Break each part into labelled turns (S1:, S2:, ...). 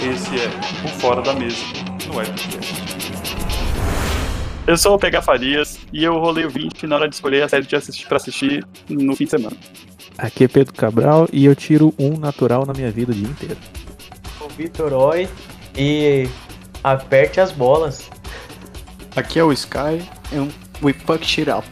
S1: Esse é o Fora da Mesa, no Webcast. Eu sou o Pega Farias e eu rolei o 20 na hora de escolher a série de assistir pra assistir no fim de semana.
S2: Aqui é Pedro Cabral e eu tiro um natural na minha vida o dia inteiro.
S3: O Vitor Oi e aperte as bolas.
S4: Aqui é o Sky and we fuck shit up.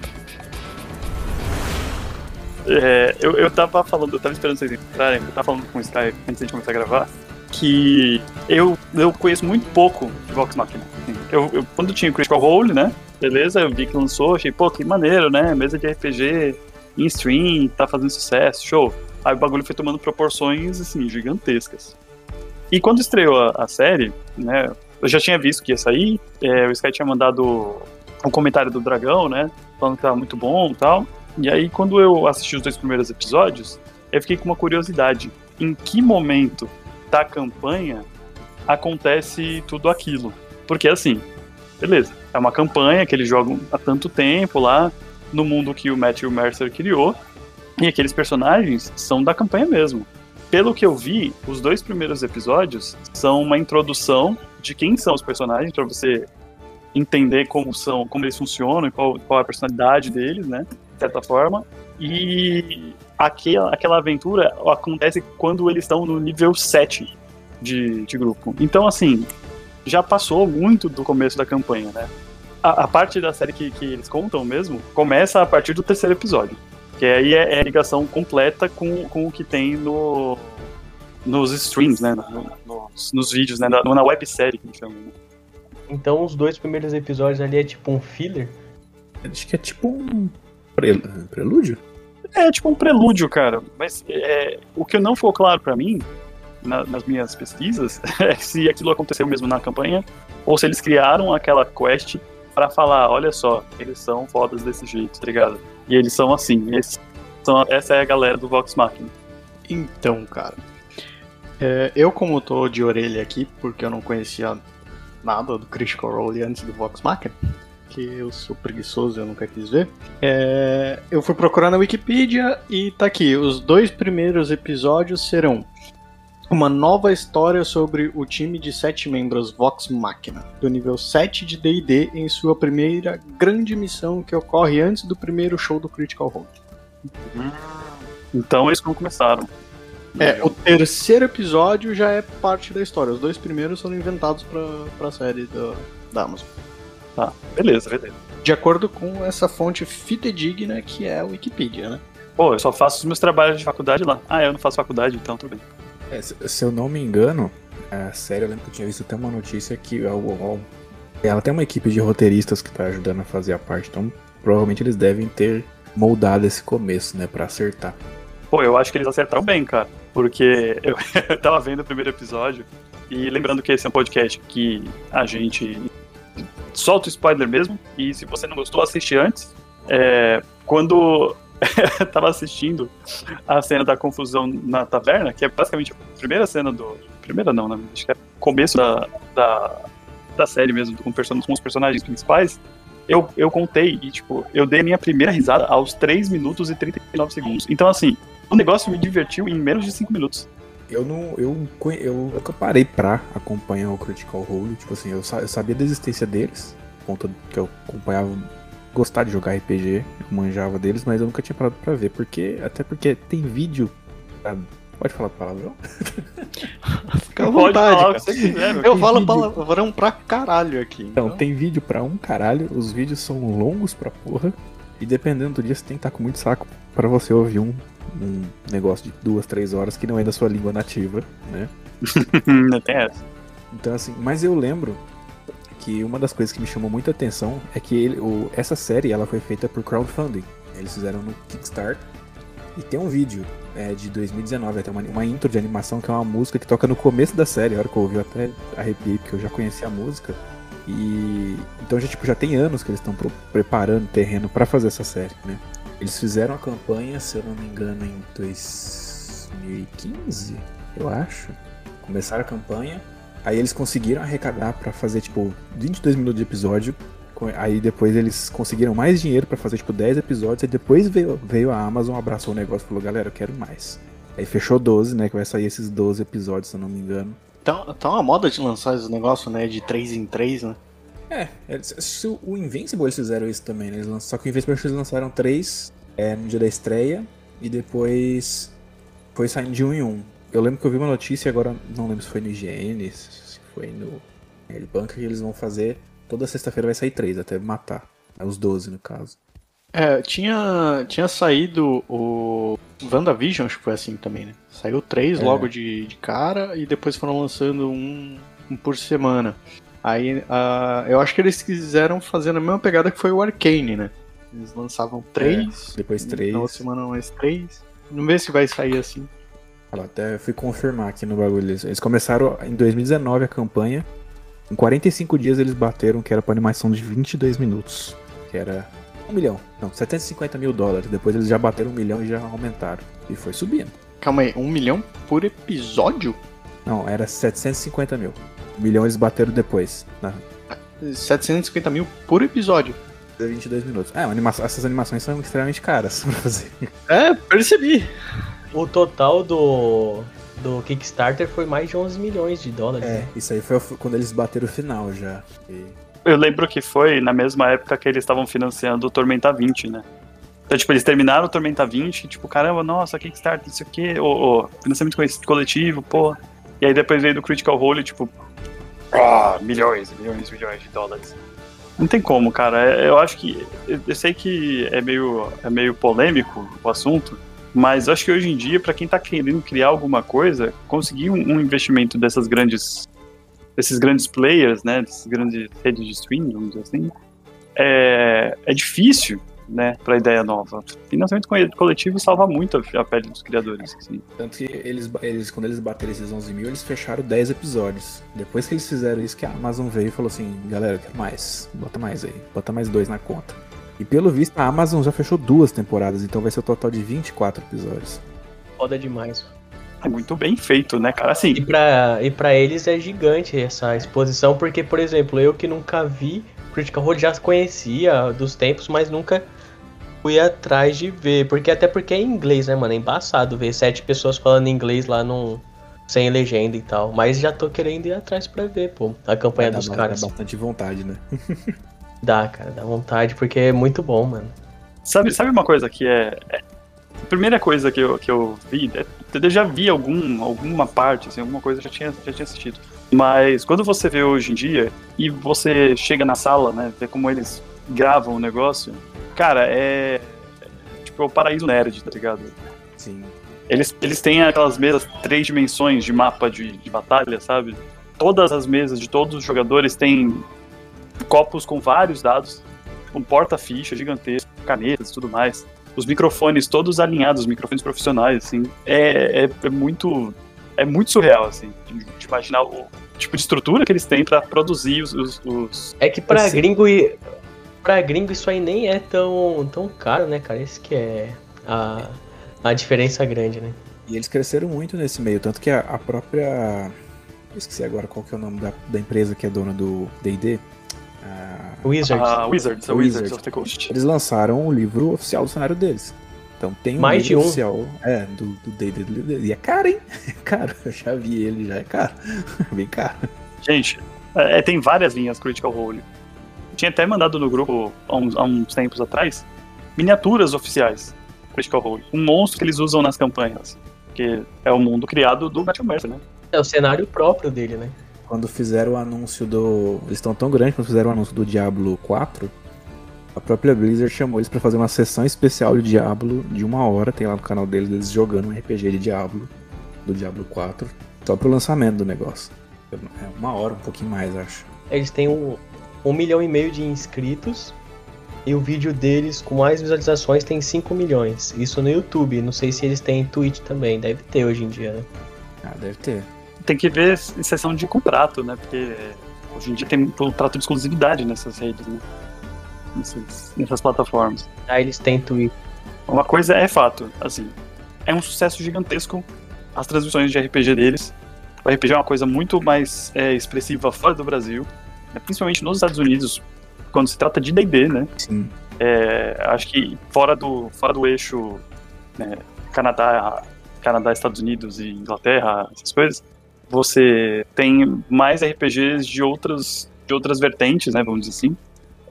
S1: É, eu, eu tava falando, eu tava esperando vocês entrarem, eu tava falando com o Sky antes de começar a gravar, que eu, eu conheço muito pouco de Vox Machina. assim. Eu, eu, quando tinha o Critical Role, né? Beleza, eu vi que lançou, achei, pô, que maneiro, né? Mesa de RPG em stream, tá fazendo sucesso, show. Aí o bagulho foi tomando proporções, assim, gigantescas. E quando estreou a, a série, né? Eu já tinha visto que ia sair, é, o Sky tinha mandado um comentário do Dragão, né? Falando que tava muito bom e tal. E aí, quando eu assisti os dois primeiros episódios, eu fiquei com uma curiosidade. Em que momento da campanha acontece tudo aquilo? Porque, assim, beleza, é uma campanha que eles jogam há tanto tempo lá, no mundo que o Matthew Mercer criou, e aqueles personagens são da campanha mesmo. Pelo que eu vi, os dois primeiros episódios são uma introdução de quem são os personagens, para você entender como são, como eles funcionam, qual, qual é a personalidade deles, né? De certa forma. E aquela, aquela aventura acontece quando eles estão no nível 7 de, de grupo. Então, assim, já passou muito do começo da campanha, né? A, a parte da série que, que eles contam mesmo começa a partir do terceiro episódio. Que aí é, é a ligação completa com, com o que tem no, nos streams, né? No- nos, nos vídeos, né? Na, na websérie que a gente chama. Né?
S3: Então os dois primeiros episódios ali é tipo um filler.
S2: Acho que é tipo um pre- prelúdio.
S1: É tipo um prelúdio, cara. Mas é, o que não ficou claro pra mim, na- nas minhas pesquisas, é se aquilo aconteceu mesmo na campanha, ou se eles criaram aquela quest pra falar, olha só, eles são fodas desse jeito, tá ligado? E eles são assim, eles são, essa é a galera do Vox Machina.
S4: Então, cara. é, eu, como tô de orelha aqui, porque eu não conhecia nada do Critical Role antes do Vox Machina, que eu sou preguiçoso e eu nunca quis ver, é, eu fui procurar na Wikipedia e tá aqui. Os dois primeiros episódios serão uma nova história sobre o time de sete membros Vox Machina, do nível 7 de D&D em sua primeira grande missão que ocorre antes do primeiro show do Critical Role.
S1: Então eles não começaram.
S4: É, o terceiro episódio já é parte da história. Os dois primeiros foram inventados pra, pra série da, da Amazon.
S1: Tá, beleza, beleza.
S4: De acordo com essa fonte fidedigna que é a Wikipedia, né?
S1: Pô, eu só faço os meus trabalhos de faculdade lá. Ah, eu não faço faculdade, então tudo bem.
S2: É, se, se eu não me engano, a série, eu lembro que eu tinha visto até uma notícia que ó, ó, ela tem uma equipe de roteiristas que tá ajudando a fazer a parte, então provavelmente eles devem ter moldado esse começo, né, pra acertar.
S1: Pô, eu acho que eles acertaram bem, cara. Porque eu, eu tava vendo o primeiro episódio e lembrando que esse é um podcast que a gente solta o spoiler mesmo. E se você não gostou, assiste antes. É, quando tava assistindo a cena da confusão na taverna, que é basicamente a primeira cena do. Primeira não, né? Acho que é começo da, da, da série mesmo, com, com os personagens principais. Eu, eu contei e, tipo, eu dei a minha primeira risada aos 3 minutos e 39 segundos. Então, assim, o negócio me divertiu em menos de 5 minutos.
S2: Eu não. Eu, eu nunca parei pra acompanhar o Critical Role. Tipo assim, eu, sa- eu sabia da existência deles, conta que eu acompanhava. Gostar de jogar RPG, eu manjava deles, mas eu nunca tinha parado pra ver. Porque, até porque tem vídeo. pra- Pode falar palavrão?
S4: Fica à vontade,
S1: falar
S4: cara.
S1: quiser.
S4: Eu
S2: Tem
S4: falo
S2: vídeo.
S4: palavrão pra caralho aqui.
S2: Então, tem vídeo pra um caralho, os vídeos são longos pra porra. E dependendo do dia, você tem que estar com muito saco pra você ouvir um, um negócio de duas, três horas que não é da sua língua nativa, né?
S1: Não tem essa.
S2: Então, assim, mas eu lembro que uma das coisas que me chamou muita atenção é que ele, o, essa série ela foi feita por crowdfunding. Eles fizeram no Kickstarter. E tem um vídeo é, de 2019, até uma, uma intro de animação que é uma música que toca no começo da série. A hora que eu ouvi, eu até arrepiei, porque eu já conhecia a música. E então já, tipo, já tem anos que eles estão preparando o terreno pra fazer essa série, né? Eles fizeram a campanha, se eu não me engano, em 2015, eu acho. Começaram a campanha, aí eles conseguiram arrecadar pra fazer, tipo, 22 minutos de episódio. Aí depois eles conseguiram mais dinheiro pra fazer, tipo, 10 episódios. E depois veio, veio a Amazon, abraçou o negócio e falou: galera, eu quero mais. Aí fechou 12, né? Que vai sair esses 12 episódios, se eu não me engano.
S4: Tá, tá uma moda de lançar esse negócio, né? De 3 em 3, né?
S2: É, eles- se o Invincible eles fizeram isso também, né? Eles lan- Só que o Invincible eles lançaram três é, no dia da estreia e depois foi saindo de um em um. Eu lembro que eu vi uma notícia, agora não lembro se foi no IGN, se foi no Banca, que eles vão fazer. Toda sexta-feira vai sair três, até matar. É os 12 no caso.
S4: É, tinha, tinha saído o WandaVision, acho que foi assim também, né? Saiu três
S2: É.
S4: logo de, de cara e depois foram lançando um, um por semana. Aí ah, eu acho que eles quiseram fazer na mesma pegada que foi o Arcane, né? Eles lançavam três,
S2: Depois três.
S4: na semana mais três. Não vê se vai sair assim.
S2: Olha até fui confirmar aqui no bagulho. Eles, começaram em 2019 a campanha. Em 45 dias eles bateram que era pra animação de 22 minutos. Que era 1 milhão. Não, 750 mil dólares. Depois eles já bateram um milhão e já aumentaram. E foi subindo.
S4: Calma aí, um milhão por episódio?
S2: Não, era 750 mil. Milhão eles bateram depois. Na
S4: 750 mil por episódio.
S2: 22 minutos. É, animação- essas animações são extremamente caras pra fazer.
S4: É, percebi.
S3: O total do, do Kickstarter foi mais de 11 milhões de dólares.
S2: É,
S3: né?
S2: isso aí foi quando eles bateram o final já. E-
S1: Eu lembro que foi na mesma época que eles estavam financiando o Tormenta 20, né? Então, tipo, eles terminaram o Tormenta 20, tipo, caramba, nossa, Kickstarter, não sei o ô, financiamento co- coletivo, pô. E aí depois veio do Critical Role, tipo, ah, milhões, milhões, milhões de dólares. Não tem como, cara. É- Eu acho que. Eu sei que é meio, é meio polêmico o assunto, mas acho que hoje em dia, pra quem tá querendo criar alguma coisa, conseguir um, um investimento dessas grandes. desses grandes players, né? Dessas grandes redes de streaming, vamos dizer assim, é, é difícil, né? Pra ideia nova. Financiamento co- coletivo salva muito a, pele dos criadores, assim.
S2: Tanto que eles, eles, quando eles bateram esses 11 mil, eles fecharam 10 episódios. Depois que eles fizeram isso, que a Amazon veio e falou assim: galera, eu quero mais. Bota mais aí. Bota mais dois na conta. E pelo visto, a Amazon já fechou duas temporadas, então vai ser o total de 24 episódios.
S3: Foda demais.
S1: É muito bem feito, né, cara?
S3: E
S1: Assim,
S3: pra, e pra eles é gigante essa exposição, porque, por exemplo, eu que nunca vi Critical Role já conhecia dos tempos, mas nunca fui atrás de ver. Porque até porque é em inglês, né, mano? É embaçado ver sete pessoas falando inglês lá num, sem legenda e tal. Mas já tô querendo ir atrás pra ver, pô, a campanha
S2: Dá
S3: dos
S2: ba-
S3: caras.
S2: dá bastante vontade, né?
S3: Dá, cara, dá vontade, porque é muito bom, mano.
S1: sabe, sabe uma coisa que é. é- a primeira coisa que eu, que eu vi, é, eu já vi algum, alguma parte, assim, alguma coisa eu já tinha, já tinha assistido. Mas quando você vê hoje em dia e você chega na sala, né, vê como eles gravam o negócio, cara, é. é tipo, é o paraíso nerd, tá ligado?
S2: Sim.
S1: Eles, eles têm aquelas mesas três dimensões de mapa de, de batalha, sabe? Todas as mesas de todos os jogadores têm copos com vários dados, um porta-ficha gigantesco, canetas e tudo mais. Os microfones todos alinhados, os microfones profissionais, assim. É, é, é muito. É muito surreal, assim, de, de imaginar o tipo de estrutura que eles têm pra produzir os. os- os-
S3: É que pra
S2: Assim-
S3: gringo e. Pra gringo isso aí nem é tão, tão caro, né, cara? Esse que é a, a diferença grande, né?
S2: E eles cresceram muito nesse meio, tanto que a, a própria. Eu esqueci agora qual que é o nome da, da empresa que é dona do DD. A-
S3: Wizards.
S1: a Wizards, a
S2: Wizards.
S1: Wizards of the Coast.
S2: Eles lançaram o livro oficial do cenário deles. Então tem um
S3: Mais de
S2: livro
S3: um.
S2: oficial é, do do D&D. do D&D. E é caro, hein? É caro. Eu já vi ele, já é caro. Bem caro.
S1: Gente, é, tem várias linhas Critical Role. Tinha até mandado no grupo há uns, há uns tempos atrás miniaturas oficiais Critical Role. Um monstro que eles usam nas campanhas. Que é o mundo criado do Matthew Mercer, né?
S3: É o cenário próprio dele, né?
S2: Quando fizeram o anúncio do. Eles estão tão grandes quando fizeram o anúncio do Diablo 4. A própria Blizzard chamou eles pra fazer uma sessão especial de Diablo de uma hora. Tem lá no canal deles, eles jogando um RPG de Diablo, do Diablo 4, só pro lançamento do negócio. É uma hora, um pouquinho mais, acho.
S3: Eles têm um, um milhão e meio de inscritos. E o vídeo deles com mais visualizações tem 5 milhões. Isso no YouTube. Não sei se eles têm Twitch também. Deve ter hoje em dia, né?
S2: Ah, deve ter.
S1: Tem que ver em sessão de contrato, né? Porque hoje em dia tem um contrato de exclusividade nessas redes, né? Nessas, nessas plataformas.
S3: Ah, eles têm Twitch.
S1: Uma coisa é fato, assim, é um sucesso gigantesco as transmissões de RPG deles. O RPG é uma coisa muito mais é, expressiva fora do Brasil, principalmente nos Estados Unidos, quando se trata de D&D, né?
S2: Sim.
S1: É, acho que fora do, fora do eixo né, Canadá, Canadá, Estados Unidos e Inglaterra, essas coisas, você tem mais RPGs de outras, de outras vertentes, né, vamos dizer assim.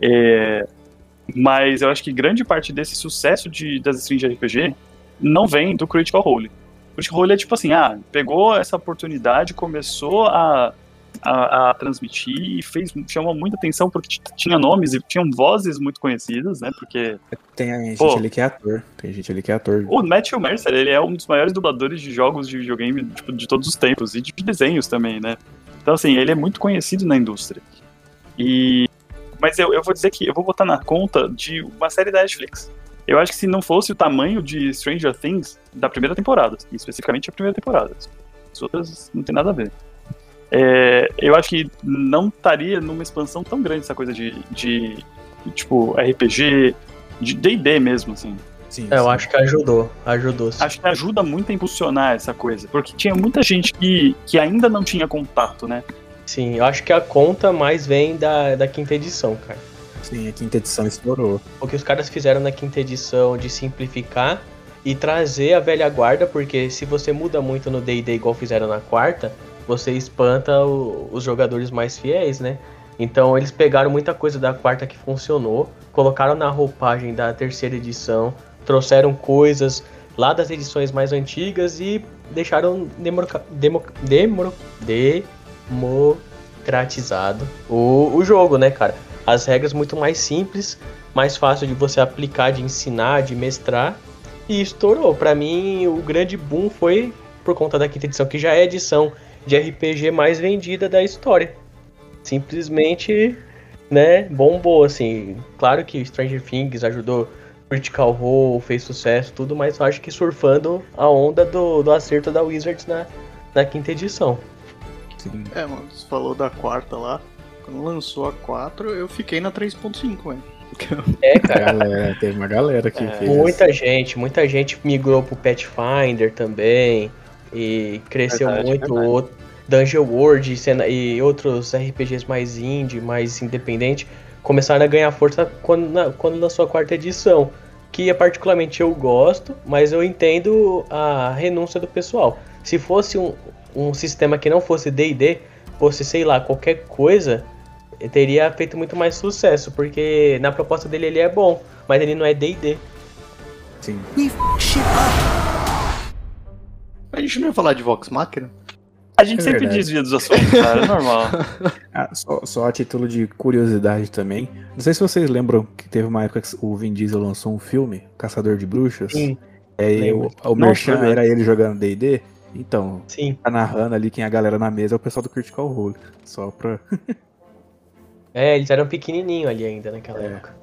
S1: É, mas eu acho que grande parte desse sucesso de, das streams de RPG não vem do Critical Role. O Critical Role é tipo assim, ah, pegou essa oportunidade, começou a, a, a transmitir e fez, chamou muita atenção porque tinha nomes e tinham vozes muito conhecidas, né? Porque.
S2: Tem gente
S1: Pô.
S2: ali que é ator. Tem gente ali que é ator.
S1: O Matthew Mercer, ele é um dos maiores dubladores de jogos de videogame tipo, de todos os tempos e de desenhos também, né? Então, assim, ele é muito conhecido na indústria. E. Mas eu, eu vou dizer que eu vou botar na conta de uma série da Netflix. Eu acho que se não fosse o tamanho de Stranger Things da primeira temporada, especificamente a primeira temporada, as outras não tem nada a ver. É, eu acho que não estaria numa expansão tão grande essa coisa de, de, de, tipo, RPG, de D&D mesmo, assim.
S2: Sim,
S3: É, eu
S2: sim.
S3: acho que ajudou. Ajudou sim.
S1: Acho que ajuda muito a impulsionar essa coisa, porque tinha muita gente que, que ainda não tinha contato, né?
S3: Sim, eu acho que a conta mais vem da, da quinta edição, cara.
S2: Sim, a quinta edição estourou.
S3: O que os caras fizeram na quinta edição de simplificar e trazer a velha guarda, porque se você muda muito no D&D igual fizeram na quarta, você espanta o- os jogadores mais fiéis, né? Então eles pegaram muita coisa da quarta que funcionou, colocaram na roupagem da terceira edição, trouxeram coisas lá das edições mais antigas e deixaram demo- democratizado o, o jogo, né, cara? As regras muito mais simples, mais fácil de você aplicar, de ensinar, de mestrar. E estourou. Pra mim, o grande boom foi por conta da quinta edição, que já é edição de RPG mais vendida da história. Simplesmente, né, bombou, assim. Claro que Stranger Things ajudou, Critical Role fez sucesso, tudo, mas eu acho que surfando a onda do, do acerto da Wizards na, na quinta edição.
S2: Sim.
S4: É, mano, você falou da quarta lá. Quando lançou a 4, eu fiquei na 3.5, velho.
S3: É, cara.
S2: galera, teve uma galera que
S1: É.
S2: fez.
S3: Muita gente, muita gente migrou pro Pathfinder também. E cresceu
S1: Verdade,
S3: muito.
S1: verdade.
S3: O Dungeon World e cena- e outros RPGs mais indie, mais independente, começaram a ganhar força quando, na, quando lançou a quarta edição. Que particularmente eu gosto, mas eu entendo a renúncia do pessoal. Se fosse um, um sistema que não fosse DD, fosse, sei lá, qualquer coisa, teria feito muito mais sucesso. Porque na proposta dele ele é bom, mas ele não é DD.
S2: Sim.
S4: A gente não ia falar de Vox Machina?
S1: A gente
S2: É
S1: sempre
S2: verdade.
S1: desvia dos assuntos, cara, é normal.
S2: Ah, só, só a título de curiosidade também. Não sei se vocês lembram que teve uma época que o Vin Diesel lançou um filme, Caçador de Bruxas.
S3: Sim.
S2: É, e o, o Merchan era ele jogando D&D. Então,
S3: Sim.
S2: tá narrando ali quem é a galera na mesa é o pessoal do Critical Role. Só pra...
S3: É, eles eram pequenininhos ali ainda naquela
S2: É.
S3: época.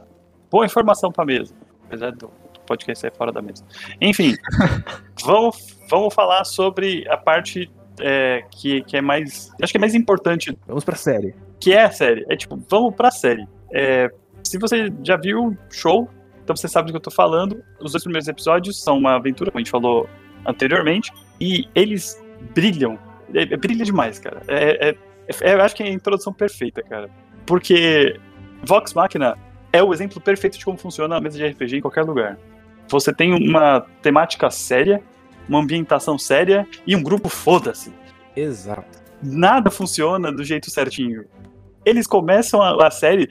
S1: Boa informação pra mesa. Apesar do podcast sair fora da mesa. Enfim, vamos, vamos falar sobre a parte é, que, que é mais. Acho que é mais importante,
S2: Vamos pra série.
S1: que é a série. É tipo, vamos pra série. É, se você já viu o show, então você sabe do que eu tô falando. Os dois primeiros episódios são uma aventura, como a gente falou anteriormente, e eles brilham. É, é- brilha demais, cara. É, é- é- eu acho que é a introdução perfeita, cara. Porque Vox Machina é o exemplo perfeito de como funciona a mesa de RPG em qualquer lugar. Você tem uma temática séria, uma ambientação séria e um grupo foda-se.
S2: Exato.
S1: Nada funciona do jeito certinho. Eles começam a, a série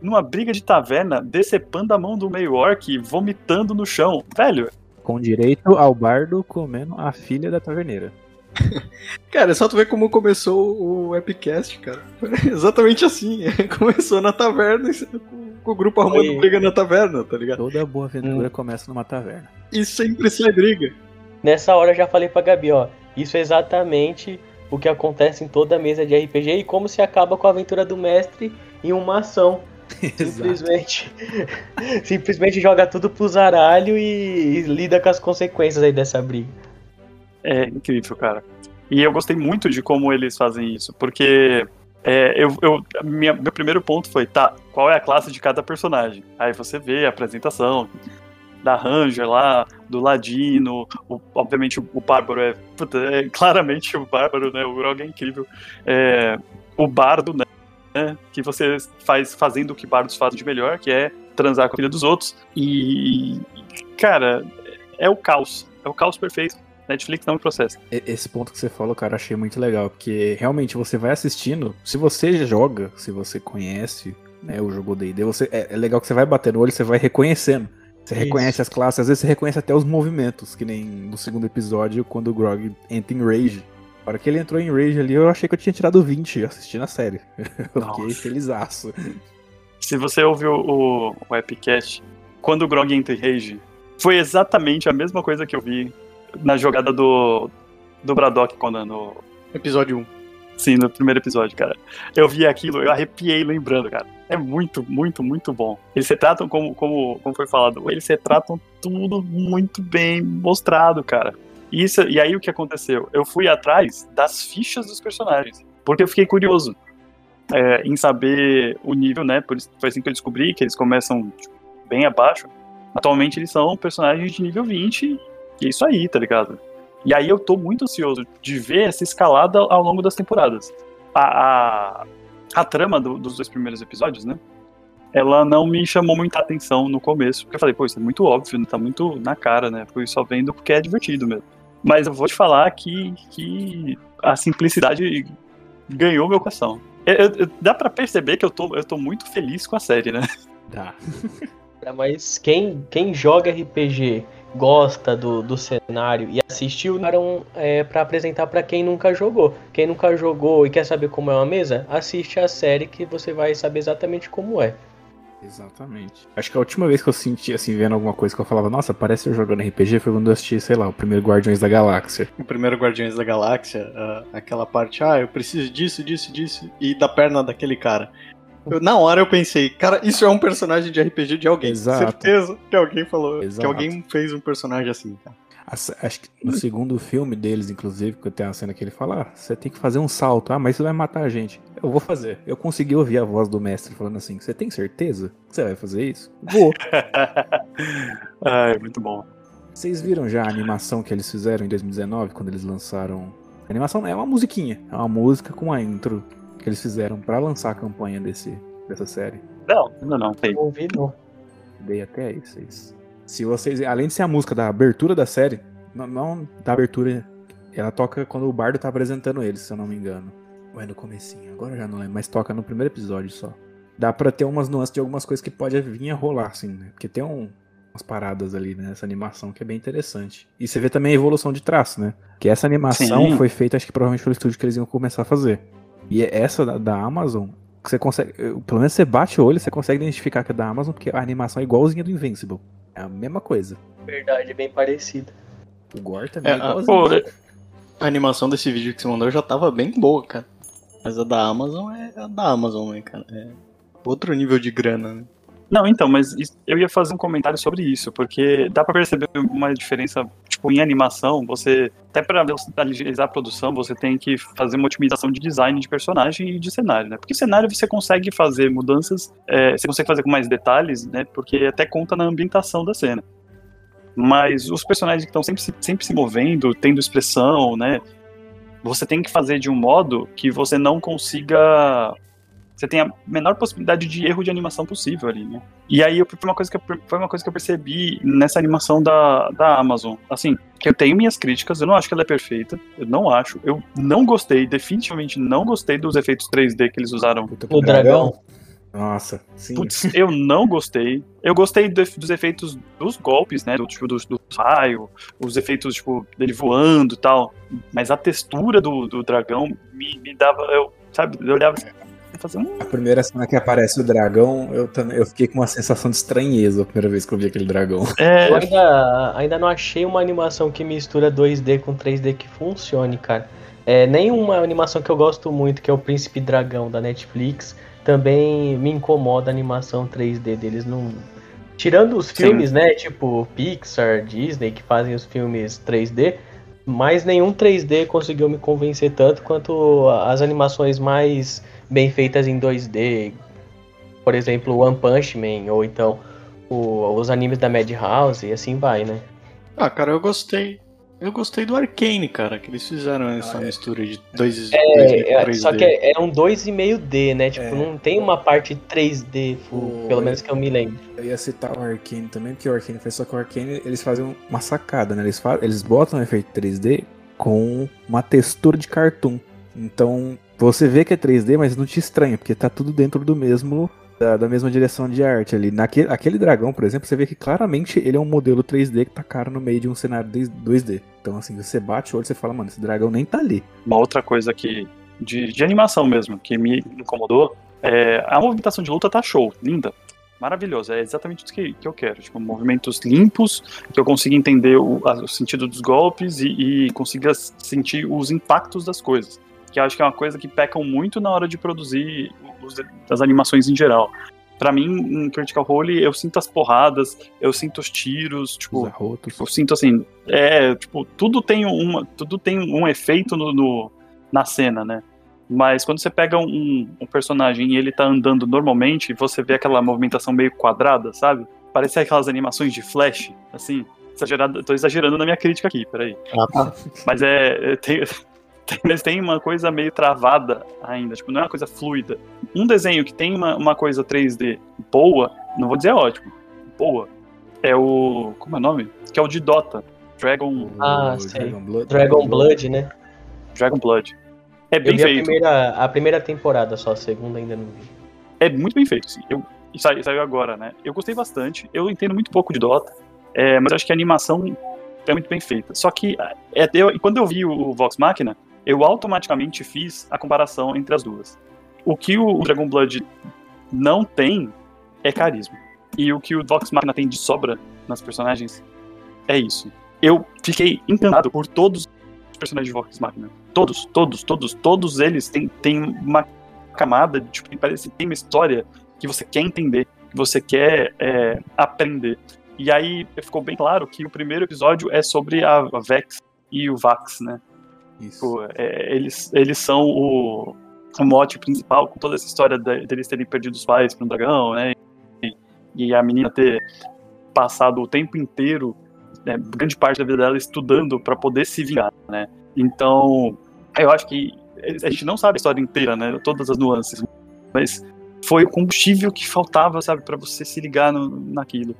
S1: numa briga de taverna, decepando a mão do meio orc, vomitando no chão. Velho,
S2: Com direito ao bardo comendo a filha da taverneira.
S4: Cara, é só tu ver como começou o Epicast, cara. Exatamente assim. Começou na taverna, com- com o grupo arrumando briga na taverna, tá ligado?
S2: Toda boa aventura
S3: Hum.
S2: começa numa taverna.
S4: E sempre sai briga.
S3: Nessa hora eu já falei pra Gabi, ó. Isso é exatamente o que acontece em toda mesa de RPG e como se acaba com a aventura do mestre em uma ação. Simplesmente. simplesmente joga tudo pro zaralho e, e lida com as consequências aí dessa briga.
S1: É incrível, cara. E eu gostei muito de como eles fazem isso, porque é, eu, eu- minha- meu primeiro ponto foi, tá, qual é a classe de cada personagem? Aí você vê a apresentação da Ranger lá, do Ladino, o- obviamente o, o Bárbaro é, puta, é claramente o Bárbaro, né? O Grog é incrível. É, o Bardo, né? né, Que você faz fazendo o que bardos fazem de melhor, que é transar com a filha dos outros. E, cara, é o caos. É o caos perfeito. Netflix não me processa.
S2: Esse ponto que você falou, cara, achei muito legal, porque realmente você vai assistindo, se você joga, se você conhece, né, o jogo D&D, você é, é legal que você vai batendo o olho, você vai reconhecendo. Você
S3: Isso.
S2: reconhece as classes, às vezes você reconhece até os movimentos, que nem no segundo episódio, quando o Grog entra em Rage. A hora que ele entrou em Rage ali, eu achei que eu tinha tirado 20 assistindo a série. Eu fiquei felizaço.
S1: Se você ouviu o, o Epicast, quando o Grog entra em Rage, foi exatamente a mesma coisa que eu vi na jogada do, do Braddock quando no,
S4: Episódio 1.
S1: sim, no primeiro episódio, cara. Eu vi aquilo, eu arrepiei lembrando, cara. É muito, muito, muito bom. Eles se tratam como, como, como foi falado, eles se tratam tudo muito bem mostrado, cara. E, isso, e aí o que aconteceu? Eu fui atrás das fichas dos personagens, porque eu fiquei curioso é, em saber o nível, né? Por isso, foi assim que eu descobri que eles começam tipo, bem abaixo. Atualmente eles são personagens de nível 20, e é isso aí, tá ligado? E aí eu tô muito ansioso de ver essa escalada ao longo das temporadas. A, a, a trama do- dos dois primeiros episódios, né? Ela não me chamou muita atenção no começo, porque eu falei, pô, isso é muito óbvio, tá muito na cara, né? Fui só vendo porque é divertido mesmo. Mas eu vou te falar que, que a simplicidade ganhou meu coração. Eu- eu- dá pra perceber que eu tô, eu tô muito feliz com a série, né?
S2: Tá.
S3: Mas quem, quem joga RPG, gosta do, do cenário e assistiu, eram é, para apresentar pra quem nunca jogou. Quem nunca jogou e quer saber como é uma mesa, assiste a série que você vai saber exatamente como é.
S2: Exatamente. Acho que a última vez que eu senti, assim, vendo alguma coisa que eu falava, nossa, parece eu jogando RPG, foi quando eu assisti, sei lá, o primeiro Guardiões da Galáxia.
S4: O primeiro Guardiões da Galáxia, ah, aquela parte, ah, eu preciso disso, disso, disso, e da perna daquele cara. Eu- na hora eu pensei, cara, isso é um personagem de RPG de alguém.
S2: Exato.
S4: Certeza que alguém falou, que
S2: Exato.
S4: alguém fez um personagem assim, cara.
S2: Acho que no segundo filme deles, inclusive, que tem uma cena que ele fala, ah, você tem que fazer um salto, ah, mas isso vai matar a gente. Eu vou fazer. Eu consegui ouvir a voz do mestre falando assim, você tem certeza que você vai fazer isso? Vou.
S1: Ai, muito bom.
S2: Vocês viram já a animação que eles fizeram em 2019, quando eles lançaram... A animação é uma musiquinha, é uma música com a intro que eles fizeram pra lançar a campanha desse, dessa série.
S1: Não, não, não. Tem.
S3: Não ouvi, não.
S2: Dei até aí, vocês. Se vocês. Além de ser a música da abertura da série, não, não da abertura. Ela toca quando o Bardo tá apresentando eles, se eu não me engano. Ou é no comecinho, agora já não lembro, mas toca no primeiro episódio só. Dá pra ter umas nuances de algumas coisas que pode vir a rolar, assim, né? Porque tem um- umas paradas ali né, nessa animação que é bem interessante. E você vê também a evolução de traço, né? Que essa animação
S1: Sim.
S2: foi feita, acho que provavelmente pelo estúdio que eles iam começar a fazer. E essa da, da Amazon, você consegue. eu- Pelo menos você bate o olho, você consegue identificar que é da Amazon, porque a animação é igualzinha do Invincible. É a mesma coisa.
S3: Verdade, bem parecido.
S2: O Gore também é,
S4: É, a-
S2: igualzinho.
S1: Pô,
S4: A animação desse vídeo que você mandou já tava bem boa, cara. Mas a da Amazon é a da Amazon, né, cara? É outro nível de grana, né?
S1: Não, então, mas isso- eu ia fazer um comentário sobre isso, porque dá pra perceber uma diferença, tipo, em animação, você, até pra agilizar a produção, você tem que fazer uma otimização de design de personagem e de cenário, né? Porque cenário você consegue fazer mudanças, é, você consegue fazer com mais detalhes, né? Porque até conta na ambientação da cena. Mas os personagens que estão sempre, se- sempre se movendo, tendo expressão, né? Você tem que fazer de um modo que você não consiga você tem a menor possibilidade de erro de animação possível ali, né? E aí eu- foi uma coisa que eu, foi uma coisa que eu percebi nessa animação da, da Amazon. Assim, que eu tenho minhas críticas, eu não acho que ela é perfeita, eu não acho. Eu não gostei, definitivamente não gostei dos efeitos 3D que eles usaram.
S3: O dragão.
S2: Nossa, sim.
S1: Putz, eu não gostei. Eu gostei do- dos efeitos dos golpes, né? Do tipo do, do raio, os efeitos, tipo, dele voando e tal. Mas a textura do, do dragão me, me dava. Eu, sabe, eu olhava assim, fazer um
S2: A primeira cena que aparece o dragão, eu, também, eu fiquei com uma sensação de estranheza a primeira vez que eu vi aquele dragão.
S1: É,
S3: Eu ainda, ainda não achei uma animação que mistura 2D com 3D que funcione, cara. É, nem uma animação que eu gosto muito, que é o Príncipe Dragão da Netflix, também me incomoda a animação 3D deles. Não... Tirando os
S1: Sim.
S3: filmes, né? Tipo Pixar, Disney, que fazem os filmes 3D, mas nenhum 3D conseguiu me convencer tanto quanto as animações mais bem feitas em 2D. Por exemplo, One Punch Man, ou então o- os animes da Madhouse e assim vai, né?
S4: Ah, cara, eu gostei Eu gostei do Arcane, cara, que eles fizeram essa
S2: Ah, é.
S4: mistura de 2
S3: É, é,
S4: 3D.
S3: só que é um 2,5D, né? Tipo,
S2: É.
S3: não tem uma parte 3D full,
S2: O-
S3: pelo menos que eu me lembro.
S2: Eu ia citar o Arcane também, porque o Arcane faz só que o Arcane eles fazem uma sacada, né? Eles, fa eles botam um efeito 3D com uma textura de cartoon. Então, você vê que é 3D, mas não te estranha, porque tá tudo dentro do mesmo. Da, da mesma direção de arte ali. Naquele aquele dragão, por exemplo, você vê que claramente ele é um modelo 3D que tá cara no meio de um cenário 2D. Então, assim, você bate o olho e você fala, mano, esse dragão nem tá ali.
S1: Uma outra coisa que de, de animação mesmo que me incomodou é a movimentação de luta tá show, linda, maravilhosa. É exatamente isso que, que eu quero. Tipo, movimentos limpos, que eu consiga entender o, o sentido dos golpes e, e consiga sentir os impactos das coisas. Que eu acho que é uma coisa que pecam muito na hora de produzir os, as animações em geral. Pra mim, em Critical Role, eu sinto as porradas, eu sinto os tiros,
S2: Os
S1: tipo,
S2: arrotos.
S1: eu sinto assim, é, tipo, tudo tem uma, tudo tem um efeito no, no- na cena, né? Mas quando você pega um, um personagem e ele tá andando normalmente, você vê aquela movimentação meio quadrada, sabe? Parece aquelas animações de flash, assim. Exagerado, tô exagerando na minha crítica aqui, peraí.
S4: Ah, tá.
S1: Mas é. é, Tem, mas tem uma coisa meio travada ainda, tipo, não é uma coisa fluida. Um desenho que tem uma, uma coisa 3D boa, não vou dizer ótimo, boa, é o. Como é o nome? Que é o de Dota. Dragon,
S3: Ah, sei.
S2: Dragon Blood.
S3: Dragon Blood, né?
S1: Dragon Blood. É
S3: Eu
S1: bem
S3: vi a
S1: feito.
S3: primeira, a primeira temporada só, a segunda ainda não vi.
S1: É muito bem feito. Sim. Eu, e sai- saiu agora, né? Eu gostei bastante. Eu entendo muito pouco de Dota, é, mas acho que a animação é muito bem feita. Só que é, eu- quando eu vi o Vox Machina, eu automaticamente fiz a comparação entre as duas. O que o Dragon Blood não tem é carisma. E o que o Vox Machina tem de sobra nas personagens é isso. Eu fiquei encantado por todos os personagens de Vox Machina. Todos, todos, todos, todos eles têm, têm uma camada, tipo, parece tem uma história que você quer entender, que você quer é, aprender. E aí ficou bem claro que o primeiro episódio é sobre a Vex e o Vax, né?
S2: Isso.
S1: Pô, é, eles, eles são o, o mote principal com toda essa história de- deles terem perdido os pais para um dragão, né? E, e a menina ter passado o tempo inteiro, né, grande parte da vida dela estudando para poder se vingar, né? Então, eu acho que a gente não sabe a história inteira, né? Todas as nuances, mas foi o combustível que faltava, sabe, para você se ligar no, naquilo.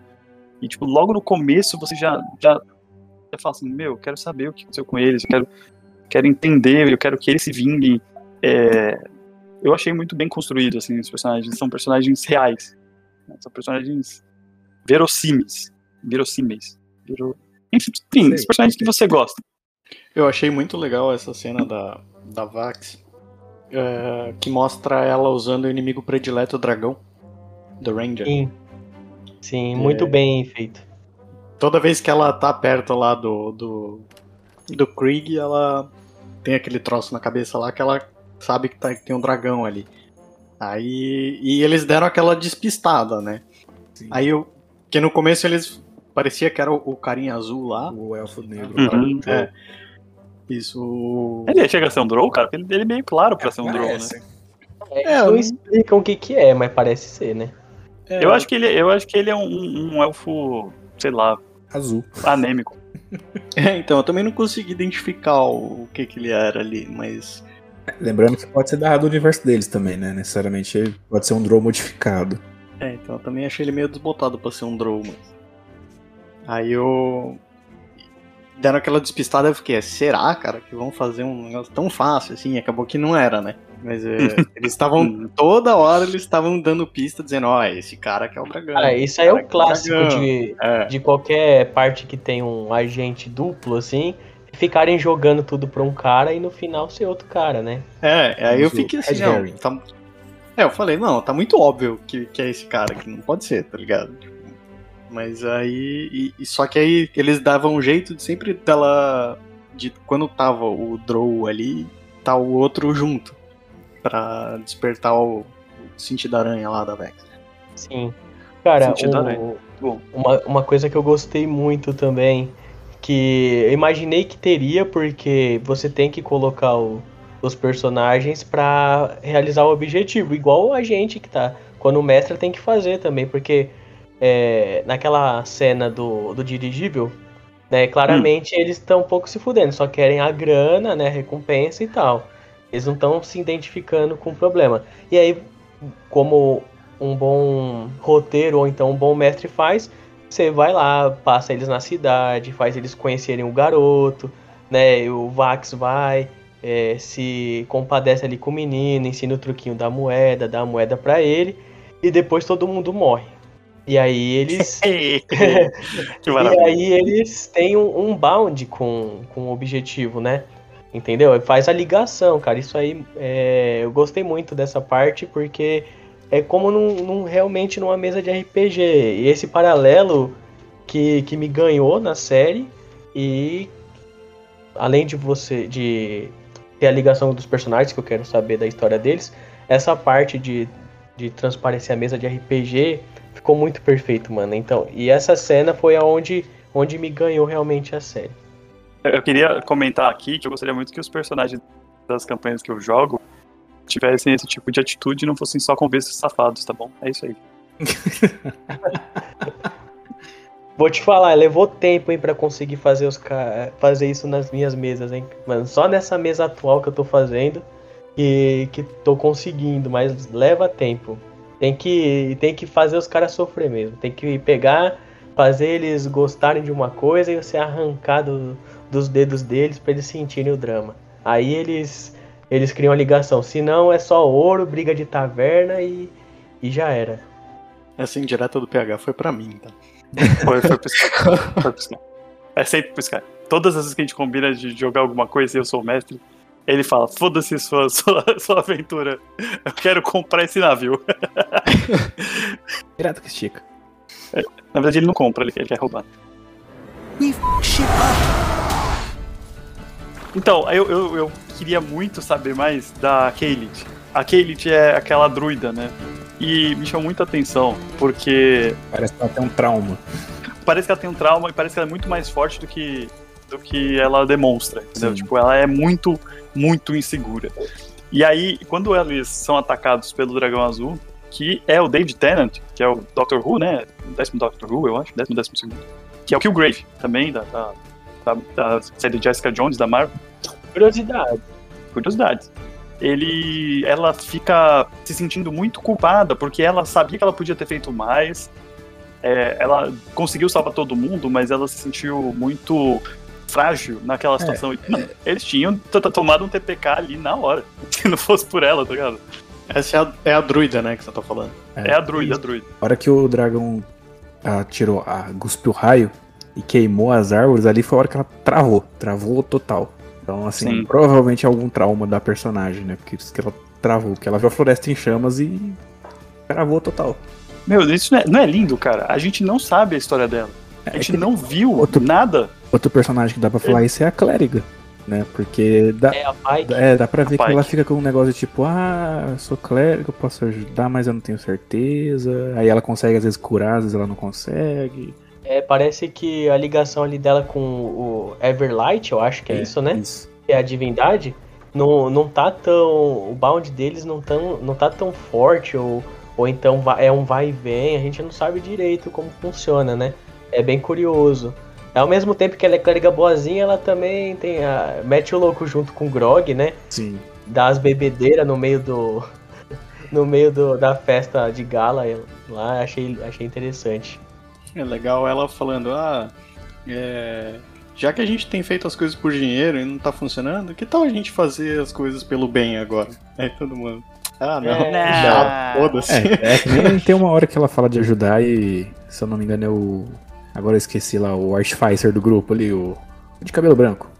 S1: E tipo, logo no começo você já já, já fala assim, meu, eu quero saber o que aconteceu com eles, eu quero quero entender, eu quero que eles se vinguem. É, eu achei muito bem construído, assim, os personagens. São personagens reais. né? São personagens verossímeis. Verossímeis. Vero... Enfim,
S2: Sei.
S1: os personagens que você gosta.
S4: Eu achei muito legal essa cena da, da Vax, é, que mostra ela usando o inimigo predileto, o dragão, do Ranger.
S3: Sim. Sim, muito
S4: É.
S3: bem feito.
S4: Toda vez que ela tá perto lá do, do, do Krieg, ela tem aquele troço na cabeça lá que ela sabe que, tá, que tem um dragão ali. Aí. E eles deram aquela despistada, né?
S2: Sim.
S4: Aí eu. Que no começo eles. Parecia que era o, o carinha azul lá.
S2: O elfo negro.
S1: Uhum.
S4: É. Isso. o-
S1: Ele chega a ser um Drow, cara? Ele, ele é meio claro pra ser um Drow, né?
S3: É,
S4: É,
S3: não explicam o que que é, mas parece ser, né?
S4: é,
S1: Eu acho que ele, eu acho que ele é um, um elfo, sei lá,
S2: Azul.
S1: anêmico.
S4: É, então, eu também não consegui identificar o, que que ele era ali, mas.
S2: Lembrando que pode ser da do universo deles também, né? Necessariamente pode ser um draw modificado.
S4: É, então eu também achei ele meio desbotado pra ser um Drow, mas. Aí eu. Deram aquela despistada eu fiquei, será, cara, que vão fazer um negócio tão fácil assim? Acabou que não era, né? Mas é, eles estavam. toda hora eles estavam dando pista dizendo, ó, esse cara que é o dragão.
S3: Ah, isso aí é
S4: cara
S3: o
S4: que é o
S3: clássico de,
S4: É.
S3: de qualquer parte que tem um agente duplo, assim, ficarem jogando tudo pra um cara e no final ser outro cara, né?
S4: É, aí eu fiquei assim, não, tá... É, eu falei, não, tá muito óbvio que, que é esse cara, que não pode ser, tá ligado? Mas aí. E, e só que aí eles davam um jeito de sempre dela. De quando tava o Drow ali, tá o outro junto. Pra despertar o, o sentido aranha lá da Vex.
S3: Sim. Cara, uma, uma coisa que eu gostei muito também, que eu imaginei que teria, porque você tem que colocar o- os personagens pra realizar o objetivo, igual a gente que tá. Quando o mestre tem que fazer também, porque é, naquela cena do, do dirigível, Né? Claramente eles estão um pouco se fudendo, só querem a grana, né? Recompensa e tal. Eles não estão se identificando com o problema. E aí, como um bom roteiro ou então um bom mestre faz, você vai lá, passa eles na cidade, faz eles conhecerem o garoto, né? O Vax vai, é, se compadece ali com o menino, ensina o truquinho da moeda, dá a moeda para ele, e depois todo mundo morre. E aí eles. e aí eles têm um, um bound com, com o objetivo, né? Entendeu? Faz a ligação, cara. Isso aí é, eu gostei muito dessa parte porque é como num, num, realmente numa mesa de RPG. E esse paralelo que, que me ganhou na série e além de você de ter a ligação dos personagens que eu quero saber da história deles, essa parte de, de transparecer a mesa de RPG ficou muito perfeito, mano. Então, e essa cena foi aonde onde me ganhou realmente a série.
S1: Eu queria comentar aqui que eu gostaria muito que os personagens das campanhas que eu jogo tivessem esse tipo de atitude e não fossem só conversas safados, tá bom? É isso aí.
S3: Vou te falar, levou tempo, hein, pra conseguir fazer, os fazer isso nas minhas mesas, hein? Mano, só nessa mesa atual que eu tô fazendo que, que tô conseguindo, mas leva tempo. Tem que, tem que fazer os caras sofrer mesmo. Tem que pegar, fazer eles gostarem de uma coisa e você arrancar do, dos dedos deles para eles sentirem o drama. Aí eles eles criam a ligação. Se não, é só ouro, briga de taverna e, e já era.
S4: Essa indireta do PH foi para mim, tá?
S1: Foi, foi. Foi. É sempre piscar. Todas as vezes que a gente combina de jogar alguma coisa e eu sou o mestre, ele fala: foda-se sua, sua, sua aventura. Eu quero comprar esse navio.
S2: Direto que estica.
S1: É, na verdade, ele não compra, ele, ele quer roubar. Então, eu, eu, eu queria muito saber mais da Kaylit. A Kaylit é aquela druida, né? E me chamou muita atenção, porque.
S2: Parece que ela tem um trauma.
S1: Parece que ela tem um trauma e parece que ela é muito mais forte do que, do que ela demonstra. Entendeu? Tipo, ela é muito, muito insegura. E aí, quando eles são atacados pelo Dragão Azul, que é o David Tennant, que é o Doctor Who, né? O décimo Doctor Who, eu acho, décimo, décimo segundo. Que é o Killgrave, também, da, da, da, da série Jessica Jones, da Marvel.
S3: Curiosidade.
S1: Curiosidades ele, ela fica se sentindo muito culpada porque ela sabia que ela podia ter feito mais. É, ela conseguiu salvar todo mundo, mas ela se sentiu muito frágil naquela é, situação. É, Não, eles tinham tomado um TPK ali na hora. Se não fosse por ela, tá ligado?
S4: Essa é a, é a druida, né, que você tá falando.
S1: É, é a druida, a druida.
S2: A hora que o dragão atirou, a, cuspiu raio e queimou as árvores, ali foi a hora que ela travou. Travou total. Então, assim, Sim. provavelmente é algum trauma da personagem, né? Porque isso que ela travou, porque ela viu a floresta em chamas e travou total.
S1: Meu, isso não é, não é lindo, cara. A gente não sabe a história dela. A gente é não viu outro, nada.
S2: Outro personagem que dá pra falar é. isso é a clériga, né? Porque dá, é, a Pike. é, dá pra ver que ela fica com um negócio de tipo, ah, eu sou clériga, posso ajudar, mas eu não tenho certeza. Aí ela consegue às vezes curar, às vezes ela não consegue.
S3: É, parece que a ligação ali dela com o Everlight, eu acho que é, é isso, né? Isso. Que é a divindade, não, não tá tão. O bound deles não, tão, não tá tão forte, ou, ou então é um vai e vem, a gente não sabe direito como funciona, né? É bem curioso. Ao mesmo tempo que ela é clériga boazinha, ela também tem a. mete o louco junto com o Grog, né?
S2: Sim.
S3: Dá as bebedeiras no meio do. no meio do, da festa de gala lá, achei, achei interessante.
S4: É legal ela falando, ah, é, já que a gente tem feito as coisas por dinheiro e não tá funcionando, que tal a gente fazer as coisas pelo bem agora? É todo mundo. Ah, não. É,
S2: não, foda-se. É, é que nem tem uma hora que ela fala de ajudar e, se eu não me engano, é o. Agora eu esqueci lá, o Artificer do grupo ali, o. De cabelo branco.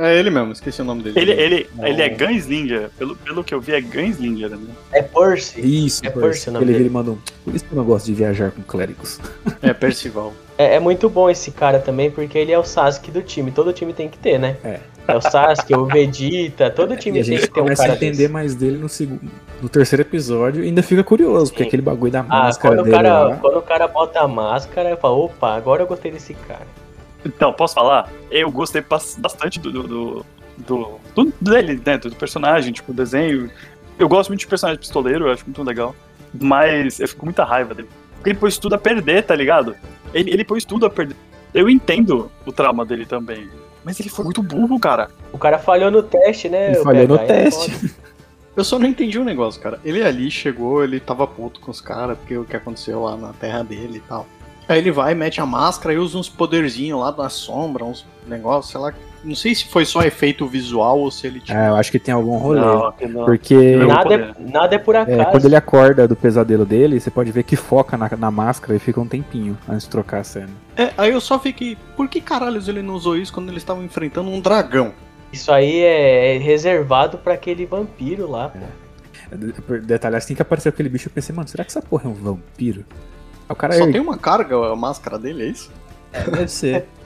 S4: É ele mesmo, esqueci o nome dele.
S1: Ele, ele, ele é Gunslinger. Pelo, pelo que eu vi, é Gunslinger, né?
S3: É Percy.
S2: Isso, é Percy. Percy o nome ele, dele. ele mandou. Por isso que eu não gosto de viajar com clérigos.
S4: É, Percival.
S3: É, é, muito bom esse cara também, porque ele é o Sasuke do time. Todo time tem que ter, né?
S2: É.
S3: É o Sasuke, o Vegeta, todo time tem que ter um cara. A gente
S2: começa a entender desse. mais dele no, segundo, no terceiro episódio e ainda fica curioso, Sim. porque aquele bagulho da
S3: ah,
S2: máscara
S3: quando
S2: dele.
S3: O cara, lá... Quando o cara bota a máscara, eu falo, opa, agora eu gostei desse cara.
S1: Então, posso falar? Eu gostei bastante do, do, do, do dele, né? Do personagem, tipo, desenho. Eu gosto muito de personagem pistoleiro, eu acho muito legal. Mas eu fico com muita raiva dele. Porque ele pôs tudo a perder, tá ligado? Ele, ele pôs tudo a perder. eu entendo o trauma dele também. Mas ele foi muito burro, cara.
S3: O cara falhou no teste, né?
S2: Ele
S3: o
S2: falhou no
S3: é
S2: teste.
S4: Eu só não entendi um negócio, cara. Ele ali chegou, ele tava puto com os caras, porque o que aconteceu lá na terra dele e tal. Aí ele vai, mete a máscara e usa uns poderzinhos lá da sombra, uns negócios, sei lá. Não sei se foi só efeito visual ou se ele tinha.
S2: É, eu acho que tem algum rolê.
S1: Não, não.
S2: Porque
S1: Não.
S3: Nada, é, nada é por
S2: é,
S3: acaso.
S2: quando ele acorda do pesadelo dele, você pode ver que foca na, na máscara e fica um tempinho antes de trocar a cena.
S4: É, aí eu só fiquei. Por que caralhos ele não usou isso quando eles estavam enfrentando um dragão?
S3: Isso aí é reservado pra aquele vampiro lá. pô.
S2: De- Detalhe, assim que apareceu aquele bicho, eu pensei, mano, será que essa porra é um vampiro? O cara
S4: Só
S2: ergue-
S4: tem uma carga a máscara dele, é isso?
S2: deve ser.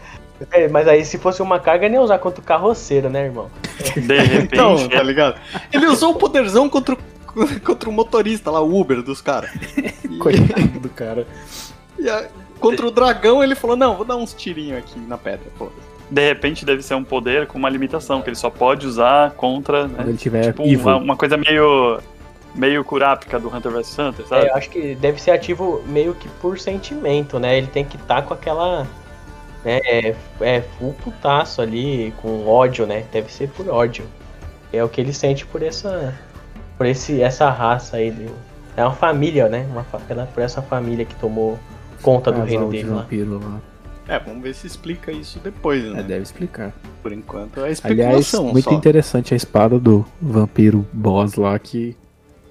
S3: É, mas aí se fosse uma carga, nem ia usar contra o carroceiro, né, irmão?
S1: De repente.
S4: Então, tá ligado? Ele usou o poderzão contra o, contra o motorista lá, o Uber dos caras.
S2: Coitado do cara.
S4: E a- contra o dragão ele falou, não, vou dar uns tirinhos aqui na pedra, pô.
S1: De repente deve ser um poder com uma limitação, que ele só pode usar contra. né,
S2: Quando ele tiver
S1: tipo uma, uma coisa meio. meio curápica do Hunter vs Hunter, sabe?
S3: É, eu acho que deve ser ativo meio que por sentimento, né? Ele tem que estar com aquela. Né, é, é full putaço ali, com ódio, né? Deve ser por ódio. É o que ele sente por essa. Por esse, essa raça aí. do- é uma família, né? Uma, pela, por essa família que tomou conta do reino
S2: de
S3: dele lá.
S2: vampiro lá.
S4: É, vamos ver se explica isso depois, né?
S2: É, deve explicar.
S4: Por enquanto é
S2: Aliás,
S4: especulação
S2: muito
S4: só.
S2: interessante a espada do vampiro boss lá que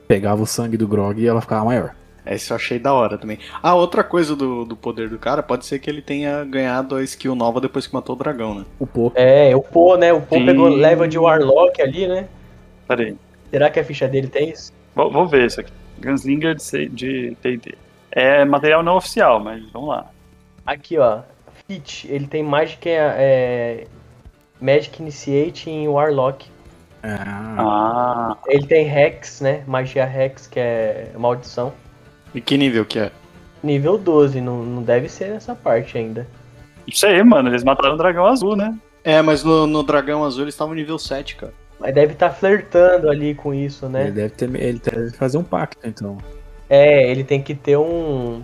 S2: pegava o sangue do Grog e ela ficava maior.
S4: Esse eu achei da hora também. Ah, outra coisa do, do poder do cara, pode ser que ele tenha ganhado a skill nova depois que matou o dragão, né?
S2: O Poe.
S3: É, o Pô, né? O Pô
S1: Sim.
S3: pegou leva de Warlock ali, né?
S1: Peraí.
S3: Será que a ficha dele tem isso?
S1: Vou, vou ver isso aqui. Gunslinger de TD. É material não oficial, mas vamos lá.
S3: Aqui, ó. Fit, ele tem Magic, é, Magic Initiate em Warlock.
S2: Ah,
S1: Ah,
S3: Ele tem Hex, né? Magia Hex, que é maldição.
S4: E que nível que é?
S3: Nível 12, não, não deve ser essa parte ainda.
S1: isso aí, mano. Eles mataram o dragão azul, né?
S4: É, mas no, no dragão azul ele estava no nível 7, cara.
S3: Mas deve estar flertando ali com isso,
S2: ele
S3: né?
S2: deve ter. Ele deve fazer um pacto, então.
S3: É, ele tem que ter um.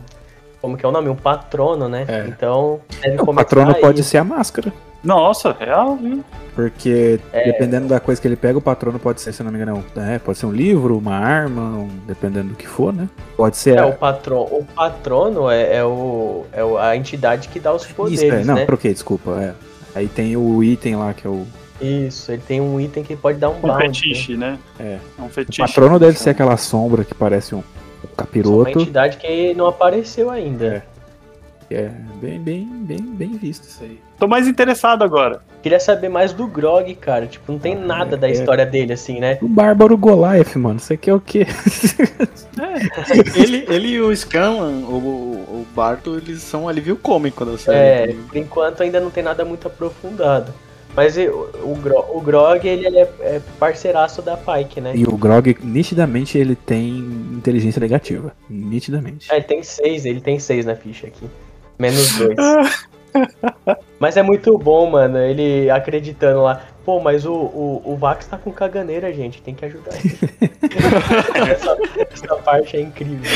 S3: Como que é o nome? Um patrono, né?
S2: É.
S3: Então, deve
S2: O
S3: começar
S2: patrono
S3: aí.
S2: pode ser a máscara.
S1: Nossa, real, viu?
S2: Porque
S3: É.
S2: dependendo da coisa que ele pega, o patrono pode ser, se não me engano, um- é, pode ser um livro, uma arma, um- dependendo do que for, né? Pode ser.
S3: É,
S2: a-
S3: o, patron, o patrono é, é o, é o- a entidade que dá os poderes,
S2: Isso, é, não,
S3: né?
S2: troquei, desculpa. É. Aí tem o item lá que é o.
S3: Isso, ele tem um item que pode dar um
S1: Um
S3: bounty. né?
S1: fetiche, né?
S2: É.
S1: um
S2: O
S1: fetiche.
S2: patrono deve ser aquela sombra que parece um, um
S3: Só uma
S2: capiroto.
S3: entidade que não apareceu ainda.
S2: É. É bem, bem, bem, bem visto isso aí.
S1: Tô mais interessado agora.
S3: Queria saber mais do Grog, cara. Tipo, não tem
S2: Ah,
S3: nada
S2: é-
S3: da
S2: é.
S3: história dele, assim, né?
S2: O Bárbaro Goliath, mano, você quer o quê?
S4: ele, ele e o Scanlan, o, o Barto, eles são um alívio cômico da
S3: É,
S4: série.
S3: por enquanto ainda não tem nada muito aprofundado. Mas o, o, Gro- o Grog, ele é, é parceiraço da Pike, né?
S2: E o Grog, nitidamente, ele tem inteligência negativa. Nitidamente.
S3: Ah, ele tem seis, ele tem seis na ficha aqui. Menos dois. mas é muito bom, mano, ele acreditando lá. Pô, mas o, o, o Vax tá com caganeira, gente. Tem que ajudar ele. essa, essa parte é incrível.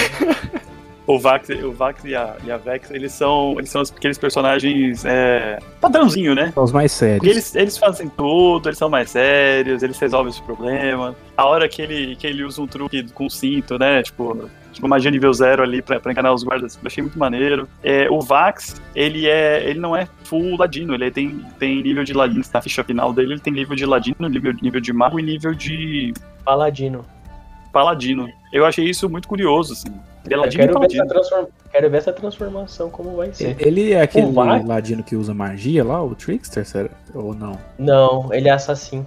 S1: O Vax, o Vax e, a, e a Vex, eles são, eles são aqueles personagens é, padrãozinho, né?
S2: São os mais
S1: Porque
S2: sérios.
S1: eles, eles fazem tudo, eles são mais sérios, eles resolvem os problemas. A hora que ele, que ele usa um truque com cinto, né? Tipo, tipo magia nível zero ali pra, pra enganar os guardas, eu achei muito maneiro. É, o Vax, ele é. ele não é full ladino, ele tem, tem nível de ladino. Na ficha final dele, ele tem nível de ladino, nível, nível de mago e nível de
S3: Paladino.
S1: paladino. Eu achei isso muito curioso, assim.
S3: Quero ver, transform... quero ver essa transformação como vai ser.
S2: Ele é aquele
S3: Vax-
S2: ladino que usa magia lá, o Trickster, será? ou não?
S3: Não, ele é assassino.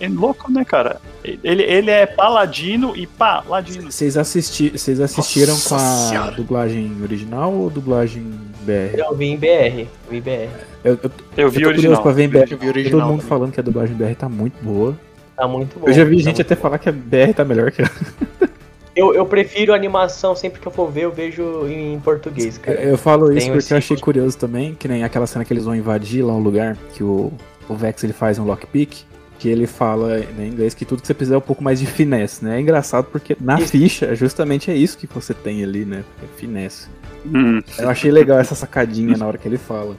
S1: É louco, né, cara? Ele, ele é paladino e paladino.
S2: Vocês, assisti vocês assistiram
S4: Nossa
S2: com a
S4: Senhora.
S2: dublagem original ou dublagem BR?
S3: Eu vi em BR. Vi em BR.
S2: Eu, eu,
S1: Eu vi
S2: eu
S1: original.
S2: pra ver em BR.
S4: Eu vi o
S2: Todo
S4: original
S2: mundo
S4: também.
S2: falando que a dublagem BR tá muito boa.
S3: Tá muito bom.
S2: Eu já vi
S3: tá
S2: gente até
S3: bom.
S2: falar que a BR tá melhor que a.
S3: Eu, eu prefiro animação, sempre que eu for ver, eu vejo em português, cara.
S2: Eu falo isso
S3: Tem
S2: porque
S3: esse
S2: eu achei curioso também, que nem aquela cena que eles vão invadir lá um lugar, que o, o Vex ele faz um lockpick. que ele fala né, em inglês que tudo que você precisa é um pouco mais de finesse, né? É engraçado porque na
S3: Isso.
S2: ficha justamente é isso que você tem ali, né? É finesse.
S1: Hum.
S2: Eu achei legal essa sacadinha na hora que ele fala.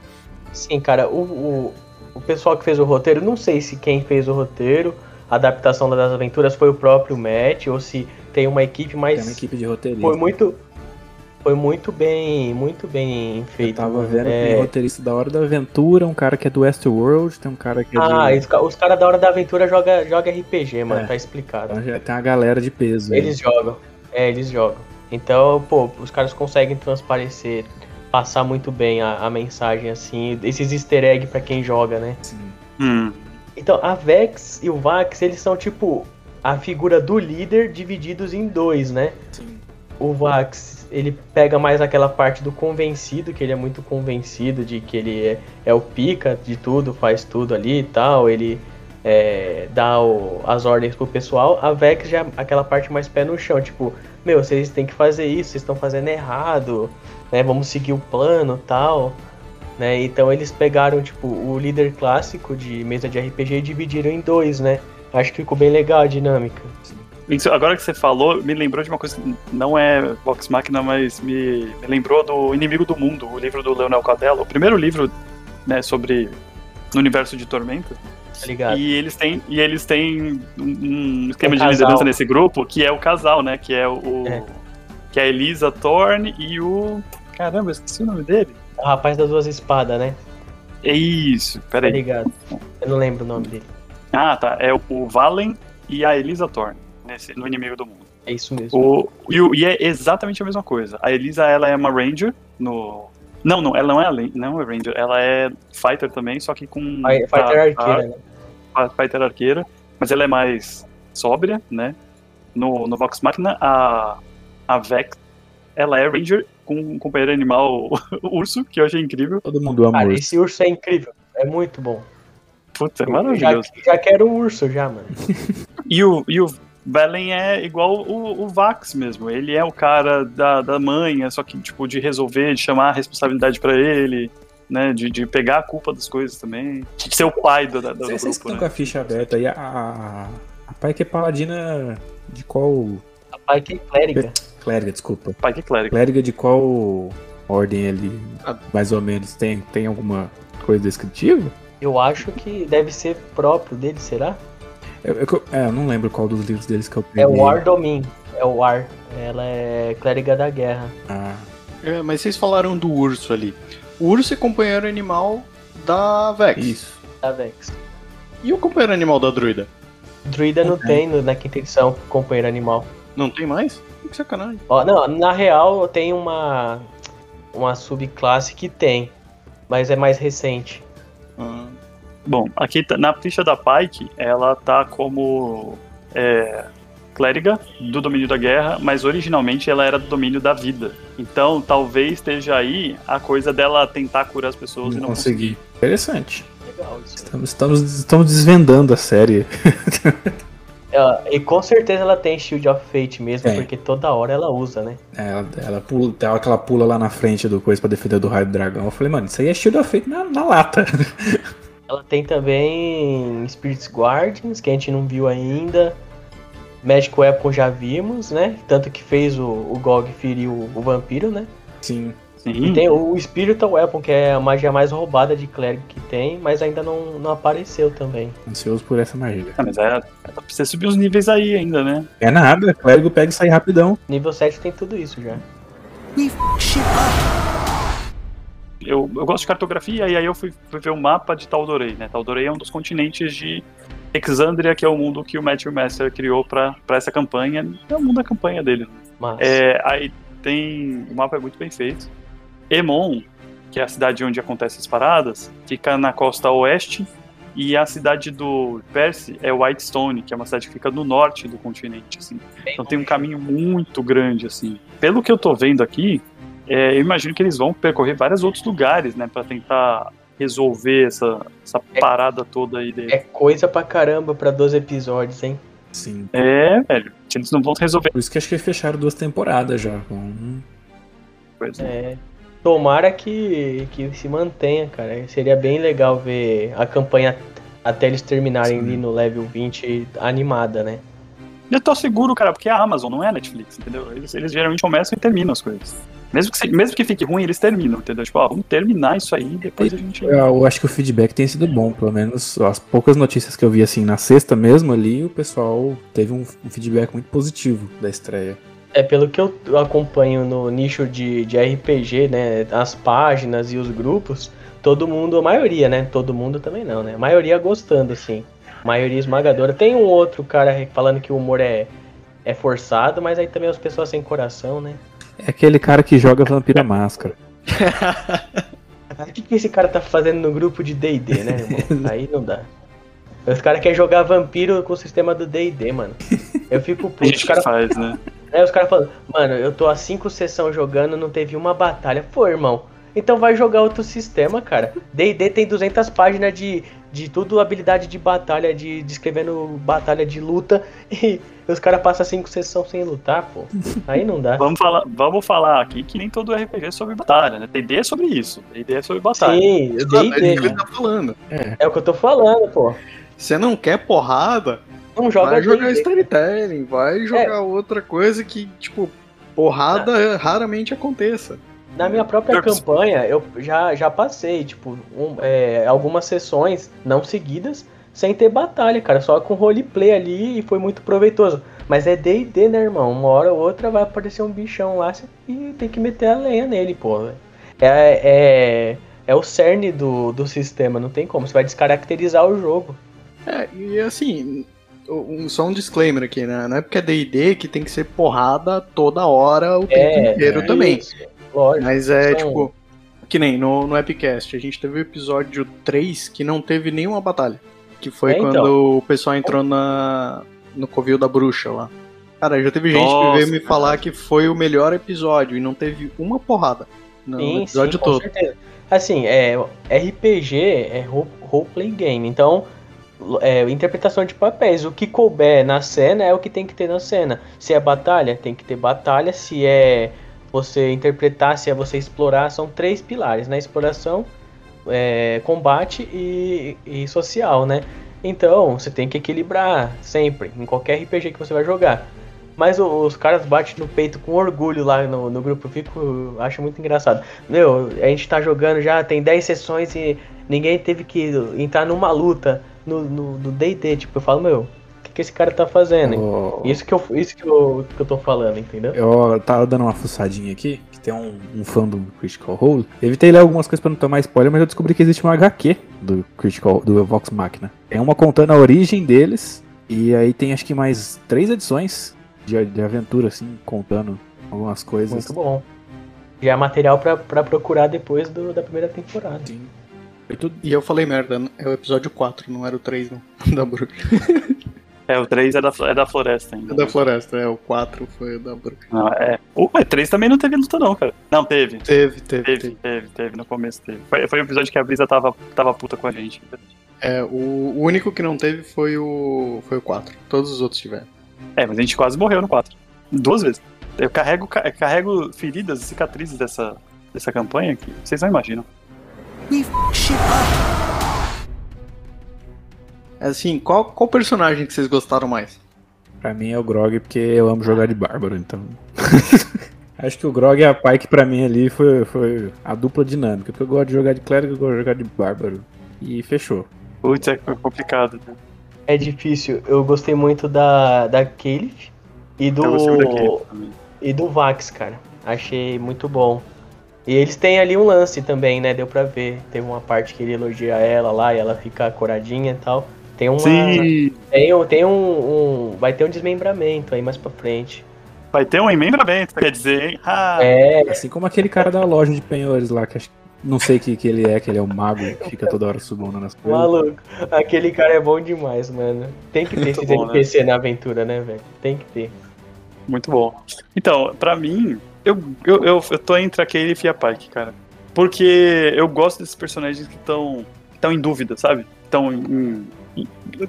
S3: Sim, cara, o, o, o pessoal que fez o roteiro, não sei se quem fez o roteiro, adaptação das aventuras foi o próprio Matt, ou se tem uma equipe, mas
S2: Tem uma equipe de roteiristas.
S3: foi muito. Foi muito bem. Muito bem
S2: Eu
S3: feito.
S2: tava vendo
S3: É,
S2: tem roteirista da Hora da Aventura, um cara que é do Westworld, tem um cara que é
S3: Ah,
S2: de...
S3: os, ca- os caras da Hora da Aventura jogam joga RPG, mano,
S2: É.
S3: tá explicado.
S2: Então já tem uma galera de peso. aí.
S3: Eles jogam. É, eles jogam. Então, pô, os caras conseguem transparecer, passar muito bem a, a mensagem, assim, esses easter egg pra quem joga, né?
S2: Sim.
S1: Hum.
S3: Então, a Vex e o Vax, eles são tipo a figura do líder divididos em dois, né?
S2: Sim.
S3: O Vax, ele pega mais aquela parte do convencido, que ele é muito convencido de que ele é, é o pica de tudo, faz tudo ali e tal, ele é, dá o- as ordens pro pessoal. A Vex já é aquela parte mais pé no chão, tipo, meu, vocês têm que fazer isso, vocês estão fazendo errado, né? Vamos seguir o plano tal. Né? Então eles pegaram tipo o líder clássico de mesa de RPG e dividiram em dois, né? Acho que ficou bem legal a dinâmica.
S1: Isso, agora que você falou, me lembrou de uma coisa que não é Vox Machina, mas me, me lembrou do Inimigo do Mundo, o livro do Leonel Cadelo, o primeiro livro né, sobre no universo de Tormenta.
S3: Tá ligado?
S1: E eles têm, e eles têm um, um esquema
S3: Um
S1: de
S3: casal.
S1: liderança nesse grupo, que é o casal, né? Que é o.
S3: É.
S1: Que é a Elisa Thorne e o. Caramba, eu esqueci o nome dele.
S3: O rapaz das duas espadas, né?
S1: É isso,
S3: Tá
S1: peraí.
S3: ligado? Eu não lembro o nome dele.
S1: Ah, tá. É o, o Valen e a Elisa Thorne, nesse, no Inimigo do Mundo.
S3: É isso mesmo.
S1: O, e, e é exatamente a mesma coisa. A Elisa, ela é uma Ranger no. Não, não, ela não é, não é Ranger, ela é Fighter também, só que com.
S3: Fi- Fighter
S1: a-
S3: arqueira, né?
S1: a Fighter arqueira, mas ela é mais sóbria, né? No, no Vox Machina, a, a Vex, ela é Ranger com um companheiro animal urso, que eu achei incrível.
S2: Todo mundo ama
S3: Cara,
S2: urso.
S3: esse urso é incrível. É muito bom.
S1: Puta, é
S3: já,
S1: maravilhoso.
S3: já quero um urso já, mano.
S1: E o, e o Velen é igual o, o Vax mesmo. Ele é o cara da, da manha, só que, tipo, de resolver, de chamar a responsabilidade pra ele, né? De, de pegar a culpa das coisas também. De ser o pai do, da- do,
S2: Vocês
S1: grupo,
S2: estão
S1: né?
S2: com a ficha aberta aí, a, a, a pai que é paladina de qual.
S3: Rapaz, que clériga.
S2: Clériga, desculpa.
S1: Pai que é clérigo.
S2: Clériga de qual ordem ali,
S4: Ah.
S2: mais ou menos? Tem, tem alguma coisa descritiva?
S3: Eu acho que deve ser próprio dele, será?
S2: Eu, eu- é, eu não lembro qual dos livros deles que eu
S3: É
S2: peguei.
S3: o Ardomin. É o Ar. Ela é clériga da guerra.
S2: Ah,
S4: É, mas vocês falaram do urso ali. O urso é companheiro animal da Vex.
S2: isso.
S3: Da Vex.
S4: E o companheiro animal da druida?
S3: Druida não tem no- na quinta edição companheiro animal.
S4: Não tem mais? Que sacanagem.
S3: Ó, não, na real tem uma uma subclasse que tem, mas é mais recente.
S4: Ah,
S1: Bom, aqui tá- na ficha da Pike, ela tá como é, clériga do domínio da guerra, mas originalmente ela era do domínio da vida. Então, talvez esteja aí a coisa dela tentar curar as pessoas e
S2: Não
S1: não
S2: consegui. Interessante.
S3: Legal isso.
S2: Estamos, estamos, estamos desvendando a série.
S3: Ela- e com certeza ela tem Shield of Fate mesmo,
S2: Tem.
S3: porque toda hora ela usa, né?
S2: É, Ela, ela pula, tem hora que ela pula lá na frente do coisa pra defender do raio do dragão. Eu falei, mano, isso aí é Shield of Fate na, na lata.
S3: Ela tem também Spirits Guardians, que a gente não viu ainda. Magic Weapon já vimos, né? Tanto que fez o, o Gog ferir o, o vampiro, né?
S2: Sim.
S3: E
S1: Sim.
S3: tem o Spiritual Weapon, que é a magia mais roubada de clérigo que tem, mas ainda não, não apareceu também.
S2: Ansioso por essa magia.
S1: Ah, mas é, precisa subir os níveis aí ainda, né?
S2: É nada, clérigo pega e sai rapidão.
S3: Nível 7 tem tudo isso já.
S1: Eu, eu gosto de cartografia e aí eu fui, fui ver o mapa de Taldorei, né? Taldorei é um dos continentes de Exandria, que é o mundo que o Matthew Master criou pra pra essa campanha. É o mundo da campanha dele.
S3: Mas
S1: É, aí tem. O mapa é muito bem feito. Emon, que é a cidade onde acontecem as paradas, fica na costa oeste. E a cidade do Percy é Whitestone, que é uma cidade que fica no norte do continente, assim. Então tem um caminho muito grande, assim. Pelo que eu tô vendo aqui, é, eu imagino que eles vão percorrer vários outros lugares, né, Pra tentar resolver essa, essa
S3: É.
S1: parada toda aí dele.
S3: é coisa pra caramba pra 12 episódios, hein?
S2: Sim.
S1: É, velho. Eles não vão resolver
S2: Por isso que acho que eles fecharam duas temporadas já. Com...
S1: coisa.
S3: É. Tomara que, que se mantenha, cara. Seria bem legal ver a campanha Até eles terminarem ali no level 20 animada, né?
S1: Eu tô seguro, cara, porque é a Amazon, não é a Netflix, entendeu? Eles, eles geralmente começam e terminam as coisas. Mesmo que, se- mesmo que fique ruim, eles terminam, entendeu? Tipo, ó, vamos terminar isso aí, depois a gente.
S2: Eu acho que o feedback tem sido bom, pelo menos as poucas notícias que eu vi assim na sexta mesmo ali, o pessoal teve um, um feedback muito positivo da estreia.
S3: É, pelo que eu acompanho no nicho de, de RPG, né? As páginas e os grupos, todo mundo, a maioria, né? Todo mundo também não, né? A maioria gostando, assim. Maioria esmagadora. Tem um outro cara falando que o humor é, é forçado, mas aí também as pessoas sem coração, né?
S2: É aquele cara que joga Vampira Máscara.
S3: O que, que esse cara tá fazendo no grupo de DD, né, irmão? Aí não dá. Os caras querem jogar vampiro com o sistema do DD, mano. Eu fico
S1: A
S3: puto.
S1: gente
S3: Os
S1: que
S3: caras
S1: faz, né?
S3: Aí os caras falando, mano, eu tô há cinco sessões jogando, não teve uma batalha. Pô, irmão, então vai jogar outro sistema, cara. D&D tem 200 páginas de, de tudo habilidade de batalha, de descrevendo batalha de luta, e os caras passam cinco sessões sem lutar, pô. Aí não dá.
S1: Vamos falar, vamos falar aqui que nem todo RPG é sobre batalha, né? D&D é sobre isso. D&D é sobre batalha.
S3: Sim,
S4: é
S3: D&D,
S4: que ele tá falando.
S3: é o que eu tô falando, pô.
S4: Você não quer porrada,
S3: Não joga
S4: vai jogar storytelling, vai jogar outra coisa que, tipo, porrada raramente aconteça.
S3: Na minha própria campanha, eu já, já passei, tipo, um- é, algumas sessões não seguidas sem ter batalha, cara. Só com roleplay ali e foi muito proveitoso. Mas é D&D, né, irmão? Uma hora ou outra vai aparecer um bichão lá e tem que meter a lenha nele, pô. É, é, é o cerne do, do sistema, não tem como. Você vai descaracterizar o jogo.
S4: É, e assim, um- só um disclaimer aqui, né? Não é porque é D&D que tem que ser porrada toda hora, o tempo
S3: É,
S4: inteiro também.
S3: isso, Lógico.
S4: Mas é,
S3: São-
S4: tipo, que nem no, no Epicast, a gente teve o episódio 3 que não teve nenhuma batalha. Que foi
S3: É, então.
S4: quando o pessoal entrou na, no Covil da Bruxa lá. Cara, já teve gente que
S1: Nossa,
S4: veio me falar que foi o melhor episódio e não teve uma porrada no
S3: Sim,
S4: episódio
S3: sim, com
S4: todo.
S3: certeza. Assim, é, RPG é role- roleplay game, então é, interpretação de papéis. O que couber na cena é o que tem que ter na cena. Se é batalha, tem que ter batalha. Se é você interpretar, se é você explorar, são três pilares, né? Exploração, é, combate e, e social, né? Então, você tem que equilibrar sempre, em qualquer RPG que você vai jogar. Mas os caras batem no peito com orgulho lá no, no grupo, eu fico, acho muito engraçado. Meu, a gente tá jogando já, tem 10 sessões e ninguém teve que entrar numa luta no no- no D&D. Tipo, eu falo, meu, o que, que esse cara tá fazendo?
S2: Eu,
S3: Isso que eu, isso que eu, que eu tô falando, entendeu?
S2: eu tava dando uma fuçadinha aqui, que tem um, um fã do Critical Role. Evitei ler algumas coisas pra não tomar spoiler, mas eu descobri que existe um HQ do Critical, do Vox Machina. Tem uma contando a origem deles, e aí tem acho que mais três edições de, de aventura, assim, contando algumas coisas.
S3: Muito bom. Já é material pra, pra procurar depois do- da primeira temporada.
S2: Sim.
S4: E eu falei merda, é o episódio 4, não era o 3 não, da Bruxa.
S1: É, o 3 é da, é da floresta ainda.
S4: É da floresta, é, o 4 foi o da Bruxa.
S1: Não, é. O 3 também não teve luta, não, cara. Não, teve.
S4: Teve, teve,
S1: Teve,
S4: teve.
S1: teve, teve, no começo teve. Foi, foi o episódio que a Brisa tava, tava puta com a gente.
S4: É, o, o único que não teve foi o, foi o 4, todos os outros tiveram.
S1: É, mas a gente quase morreu no 4. Duas vezes. Eu carrego, carrego feridas e cicatrizes dessa, dessa campanha que vocês não imaginam.
S4: Assim, qual, qual personagem que vocês gostaram mais?
S2: Pra mim é o Grog, porque eu amo jogar de Bárbaro, então. Acho que o Grog e a Pike pra mim ali foi, foi a dupla dinâmica, porque eu gosto de jogar de clérigo, eu gosto de jogar de Bárbaro. E fechou.
S1: Putz, é complicado. Né?
S3: É difícil. Eu gostei muito da, da Caliph e do, e do Vax, cara. Achei muito bom. E eles têm ali um lance também, né? Deu pra ver. Teve uma parte que ele elogia ela lá e ela fica coradinha e tal. Tem uma.
S1: Sim,
S3: Tem, um- tem um, um- Vai ter um desmembramento aí mais pra frente.
S1: vai ter um emembramento, quer dizer, hein? Ah,
S3: É,
S2: Assim como aquele cara da loja de penhores lá, que acho não sei o que, que ele é, que ele é um mago que fica toda hora subindo nas coisas.
S3: maluco. Aquele cara é bom demais, mano. Tem que ter
S1: Muito
S3: esses
S1: bom, né?
S3: NPC na aventura, né, velho? Tem que ter.
S1: Muito bom. Então, pra mim, eu, eu, eu, eu tô entre a Caliph e a Pike, cara. Porque eu gosto desses personagens que estão estão em dúvida, sabe? Estão em, em-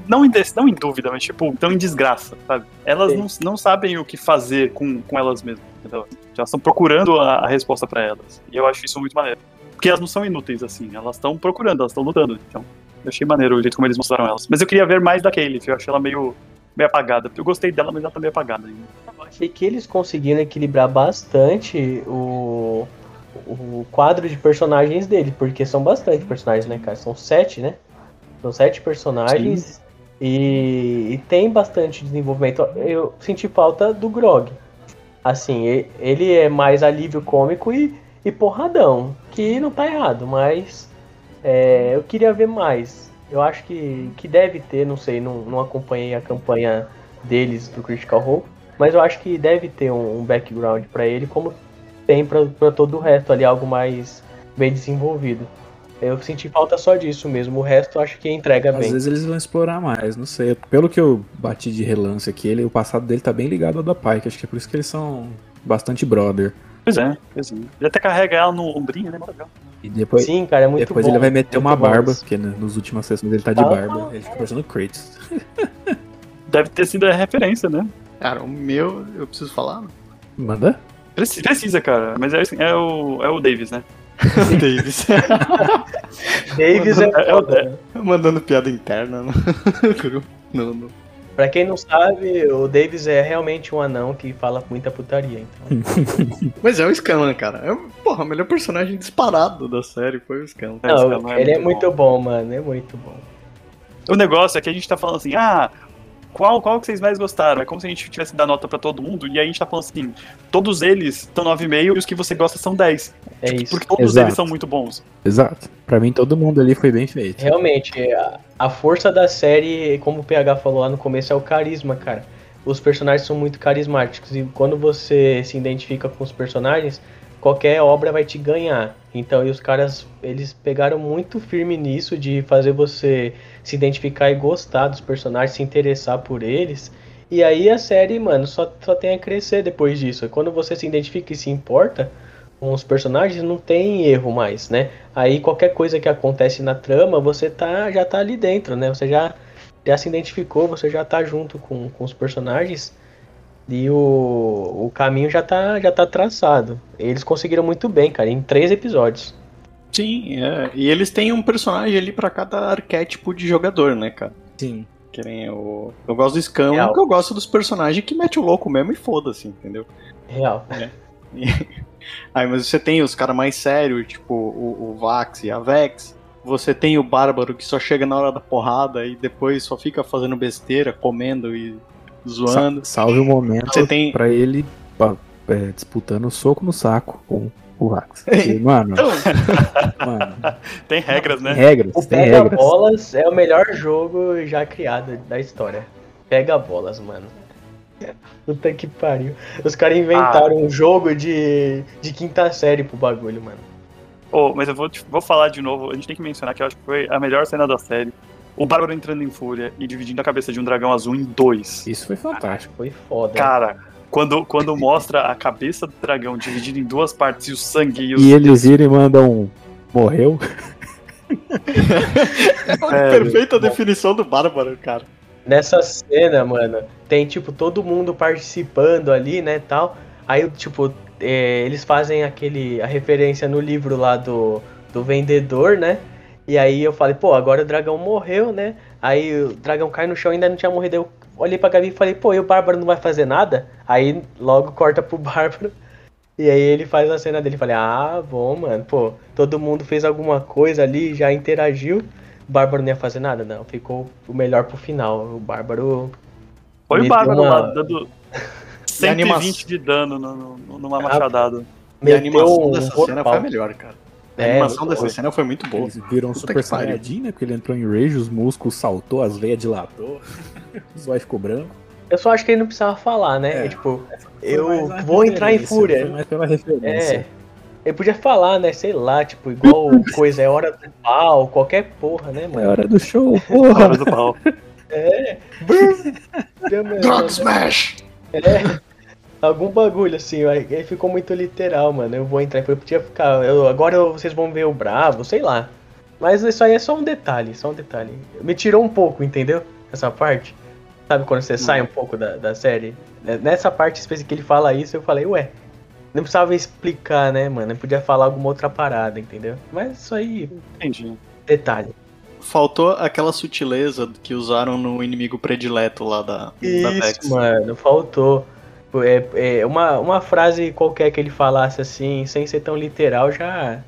S1: não, em, não em dúvida, mas tipo, estão em desgraça, sabe? Elas
S3: Sim.
S1: não, não sabem o que fazer com, com elas mesmas, entendeu? Já estão procurando a, a resposta pra elas. E eu acho isso muito maneiro. Porque elas não são inúteis, assim, elas estão procurando, elas estão lutando. Então, Eu achei maneiro o jeito como eles mostraram elas. Mas eu queria ver mais da Kaylee, eu achei ela meio, meio apagada. Eu gostei dela, mas ela tá meio apagada ainda.
S3: Eu achei que eles conseguiram equilibrar bastante o, o quadro de personagens dele, porque são bastante personagens, né, cara? São sete, né? São sete personagens e, e tem bastante desenvolvimento. Eu senti falta do Grog. Assim, ele é mais alívio cômico e, e porradão, que não tá errado, mas é, eu queria ver mais. Eu acho que, que deve ter, não sei, não, não acompanhei a campanha deles do Critical Role, mas eu acho que deve ter um, um background pra ele, como tem pra pra todo o resto ali, algo mais bem desenvolvido. Eu senti falta só disso mesmo, o resto eu acho que entrega
S2: Às
S3: bem.
S2: vezes eles vão explorar mais, não sei. Pelo que eu bati de relance aqui, ele, o passado dele tá bem ligado ao da Pike. Acho que é por isso que eles são bastante brother.
S1: Pois é, pois é. Ele até carrega ela no ombrinho, né? Legal.
S2: E depois,
S3: Sim, cara, é muito
S2: depois
S3: bom.
S2: ele vai meter
S3: muito
S2: uma barba, porque né, nos últimas sessões ele tá de
S3: Ah.
S2: barba. Ele fica parecendo Kratos.
S1: Deve ter sido a referência, né?
S4: Cara, o meu, eu preciso falar?
S2: Manda?
S1: Preci- Precisa, cara. Mas é, assim, é, o, é o Davis, né?
S4: Davis.
S3: Davis é,
S1: É- é o-
S3: foda, né?
S4: Mandando piada interna no grupo. No, no-
S3: Pra quem não sabe, o Davis é realmente um anão que fala muita putaria. Então.
S4: Mas é o Scanlan, cara. É, porra, o melhor personagem disparado da série foi o Scanlan.
S1: É, esse
S3: Não,
S1: cara
S3: ele é
S1: bom.
S3: muito bom, mano. É muito bom.
S1: O negócio é que a gente tá falando assim, ah, qual, qual que vocês mais gostaram? É como se a gente tivesse dar nota pra todo mundo, e aí a gente tá falando assim, todos eles estão 9,5 e os que você gosta são 10.
S3: É isso.
S1: Porque todos
S2: Exato.
S1: eles são muito bons.
S2: Exato. Pra mim, todo mundo ali foi bem feito.
S3: Realmente, a, a força da série, como o PH falou lá no começo, é o carisma, cara. Os personagens são muito carismáticos e quando você se identifica com os personagens, qualquer obra vai te ganhar. Então, e os caras, eles pegaram muito firme nisso de fazer você se identificar e gostar dos personagens, se interessar por eles. E aí a série, mano, só, só tem a crescer depois disso. Quando você se identifica e se importa com os personagens, não tem erro mais, né? Aí qualquer coisa que acontece na trama, você tá, já tá ali dentro, né? Você já, já se identificou, você já tá junto com, com os personagens e o, o caminho já tá, já tá traçado. Eles conseguiram muito bem, cara, em três episódios.
S4: Sim, é. E eles têm um personagem ali pra cada arquétipo de jogador, né, cara?
S2: Sim.
S4: Que nem o. Eu gosto do
S3: Real.
S4: porque eu gosto dos personagens que mete o louco mesmo e foda-se, entendeu?
S3: Real.
S4: Aí, mas você tem os caras mais sérios, tipo o, o Vax e a Vex. Você tem o Bárbaro que só chega na hora da porrada e depois só fica fazendo besteira, comendo e zoando.
S2: Sa- salve o momento
S4: Você tem-
S2: pra ele pa- é, disputando soco no saco com o. Porque, mano,
S4: Então,
S2: mano,
S1: Tem regras, né?
S2: regras,
S3: O
S2: tem
S3: Pega
S2: regras.
S3: Bolas é o melhor jogo já criado da história. Pega Bolas, mano. Puta que pariu. Os caras inventaram um jogo de, de quinta série pro bagulho, mano.
S1: Oh, mas eu vou, te- vou falar de novo, a gente tem que mencionar que eu acho que foi a melhor cena da série. O Bárbaro entrando em fúria e dividindo a cabeça de um dragão azul em dois.
S2: Isso foi fantástico.
S3: Foi foda.
S1: Cara, quando, quando mostra a cabeça do dragão dividida em duas partes e o sangue e os.
S2: E eles viram e mandam um. Morreu?
S4: perfeita definição do Bárbaro, cara.
S3: Nessa cena, mano, tem tipo todo mundo participando ali, né, tal. Aí, tipo, é, eles fazem aquele a referência no livro lá do, do vendedor, né? E aí eu falei, pô, agora o dragão morreu, né? Aí o dragão cai no chão e ainda não tinha morrido. Eu olhei pra Gabi e falei, pô, e o Bárbaro não vai fazer nada? Aí logo corta pro Bárbaro. E aí ele faz a cena dele. Falei, ah, bom, mano, pô, todo mundo fez alguma coisa ali, já interagiu. O Bárbaro não ia fazer nada? Não, ficou o melhor pro final. O Bárbaro.
S1: Foi o Bárbaro
S3: uma-
S1: lá, dando 120
S4: animação?
S1: de dano no, no- numa
S3: Ah,
S1: machadada.
S4: E a
S3: meteu
S4: animação
S3: um
S4: dessa cena foi a melhor, cara. A
S3: É,
S4: animação dessa cena foi muito boa.
S2: Eles viram um super saiyajin, né? Porque ele entrou em rage, os músculos saltou, as veias dilatou, o zóio ficou branco.
S3: Eu só acho que ele não precisava falar, né?
S2: É.
S3: Tipo,
S2: Foi
S3: eu vou entrar em fúria.
S2: mais pela referência.
S3: É. Ele podia falar, né? Sei lá, tipo, igual coisa, é hora do pau, qualquer porra, né,
S2: É
S3: mano?
S2: hora do show, porra!
S1: Hora do pau.
S4: Drug Smash!
S3: É. Algum bagulho assim, aí ficou muito literal, mano. Eu vou entrar fúria, podia ficar. eu- agora vocês vão ver o bravo, sei lá. Mas isso aí é só um detalhe, só um detalhe. Me tirou um pouco, entendeu? Essa parte. Sabe quando você sai um pouco da, da série? Né, Nessa parte específica que ele fala isso, eu falei, ué. Não precisava explicar, né, mano? Eu podia falar alguma outra parada, entendeu? Mas isso aí,
S1: Entendi.
S3: detalhe.
S4: faltou aquela sutileza que usaram no inimigo predileto lá da, da Vex.
S3: Isso, mano, faltou. É, é, uma, uma frase qualquer que ele falasse assim, sem ser tão literal, já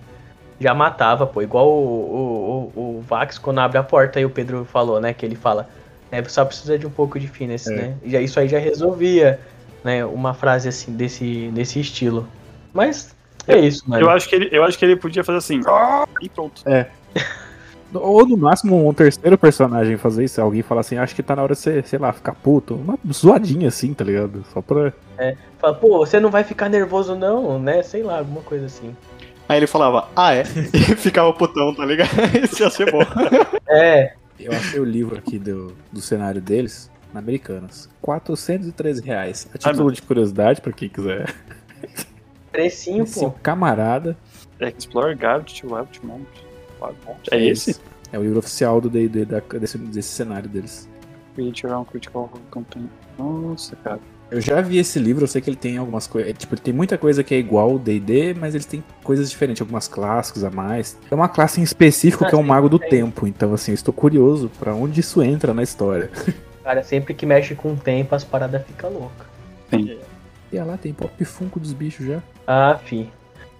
S3: já matava, pô. Igual o, o, o, o Vax quando abre a porta e o Pedro falou, né? Que ele fala, é, só precisa de um pouco de finesse,
S2: É.
S3: né? Já, isso aí já resolvia, né? Uma frase assim, desse, desse estilo. Mas é isso, mano.
S1: Eu acho, que ele, eu acho que ele podia fazer assim. E pronto.
S2: Ou no máximo um terceiro personagem fazer isso. Alguém falar assim, acho que tá na hora de você, sei lá, ficar puto. Uma zoadinha assim, tá ligado? Só pra.
S3: Fala, pô, você não vai ficar nervoso não, né? Sei lá, alguma coisa assim.
S4: Aí ele falava, ah é? E ficava putão, tá ligado? Isso ia ser bom.
S3: É,
S2: Eu achei o livro aqui do, do cenário deles, na Americanas. 413 reais. A título de curiosidade, pra quem quiser.
S3: precinho,
S2: Esse
S3: pô.
S2: camarada.
S1: Explore Guide to Wild Mount. É esse?
S2: É o livro oficial do D&D da- desse, desse cenário deles.
S1: Creature on Critical Role Campaign. Nossa, cara.
S2: Eu já vi esse livro, eu sei que ele tem algumas coisas. Tipo, ele tem muita coisa que é igual o DD, mas eles têm coisas diferentes, algumas clássicas a mais. É uma classe em específico
S3: Ah,
S2: que é o Mago do
S3: tem.
S2: Tempo. Então, assim, eu estou curioso pra onde isso entra na história.
S3: Cara, sempre que mexe com o tempo, as paradas ficam loucas.
S1: Sim.
S2: E olha lá, tem pop funko dos bichos já.
S3: Ah, fi.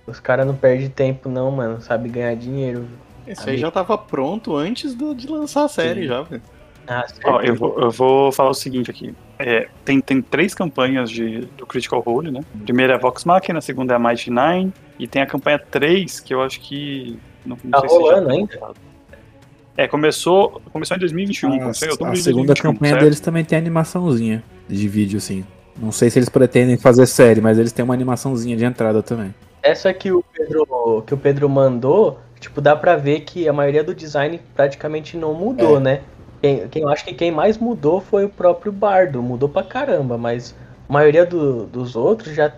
S3: Os caras não perdem tempo não, mano. Sabe ganhar dinheiro.
S4: Esse aí já tava pronto antes do- de lançar a série
S2: Sim.
S4: já, velho.
S3: Ah,
S1: Ó,
S3: certeza.
S1: eu, vou, eu vou falar o seguinte aqui. É, tem, tem três campanhas de, do Critical Role, né? A primeira é a Vox Machina, a segunda é a Mighty Nine, e tem a campanha 3, que eu acho que. Não, não
S3: Tá
S1: sei se já
S3: rolando
S1: foi
S3: ainda?
S1: É, começou, começou em 2021,
S2: a,
S1: começou em outubro
S2: Ah, a segunda
S1: 2021,
S2: campanha
S1: certo?
S2: deles também tem animaçãozinha de vídeo, assim. Não sei se eles pretendem fazer série, mas eles têm uma animaçãozinha de entrada também.
S3: Essa que o Pedro que o Pedro mandou, tipo, dá pra ver que a maioria do design praticamente não mudou,
S2: É.
S3: né? Quem, quem eu acho que quem mais mudou foi o próprio Bardo, mudou pra caramba, mas a maioria do- dos outros já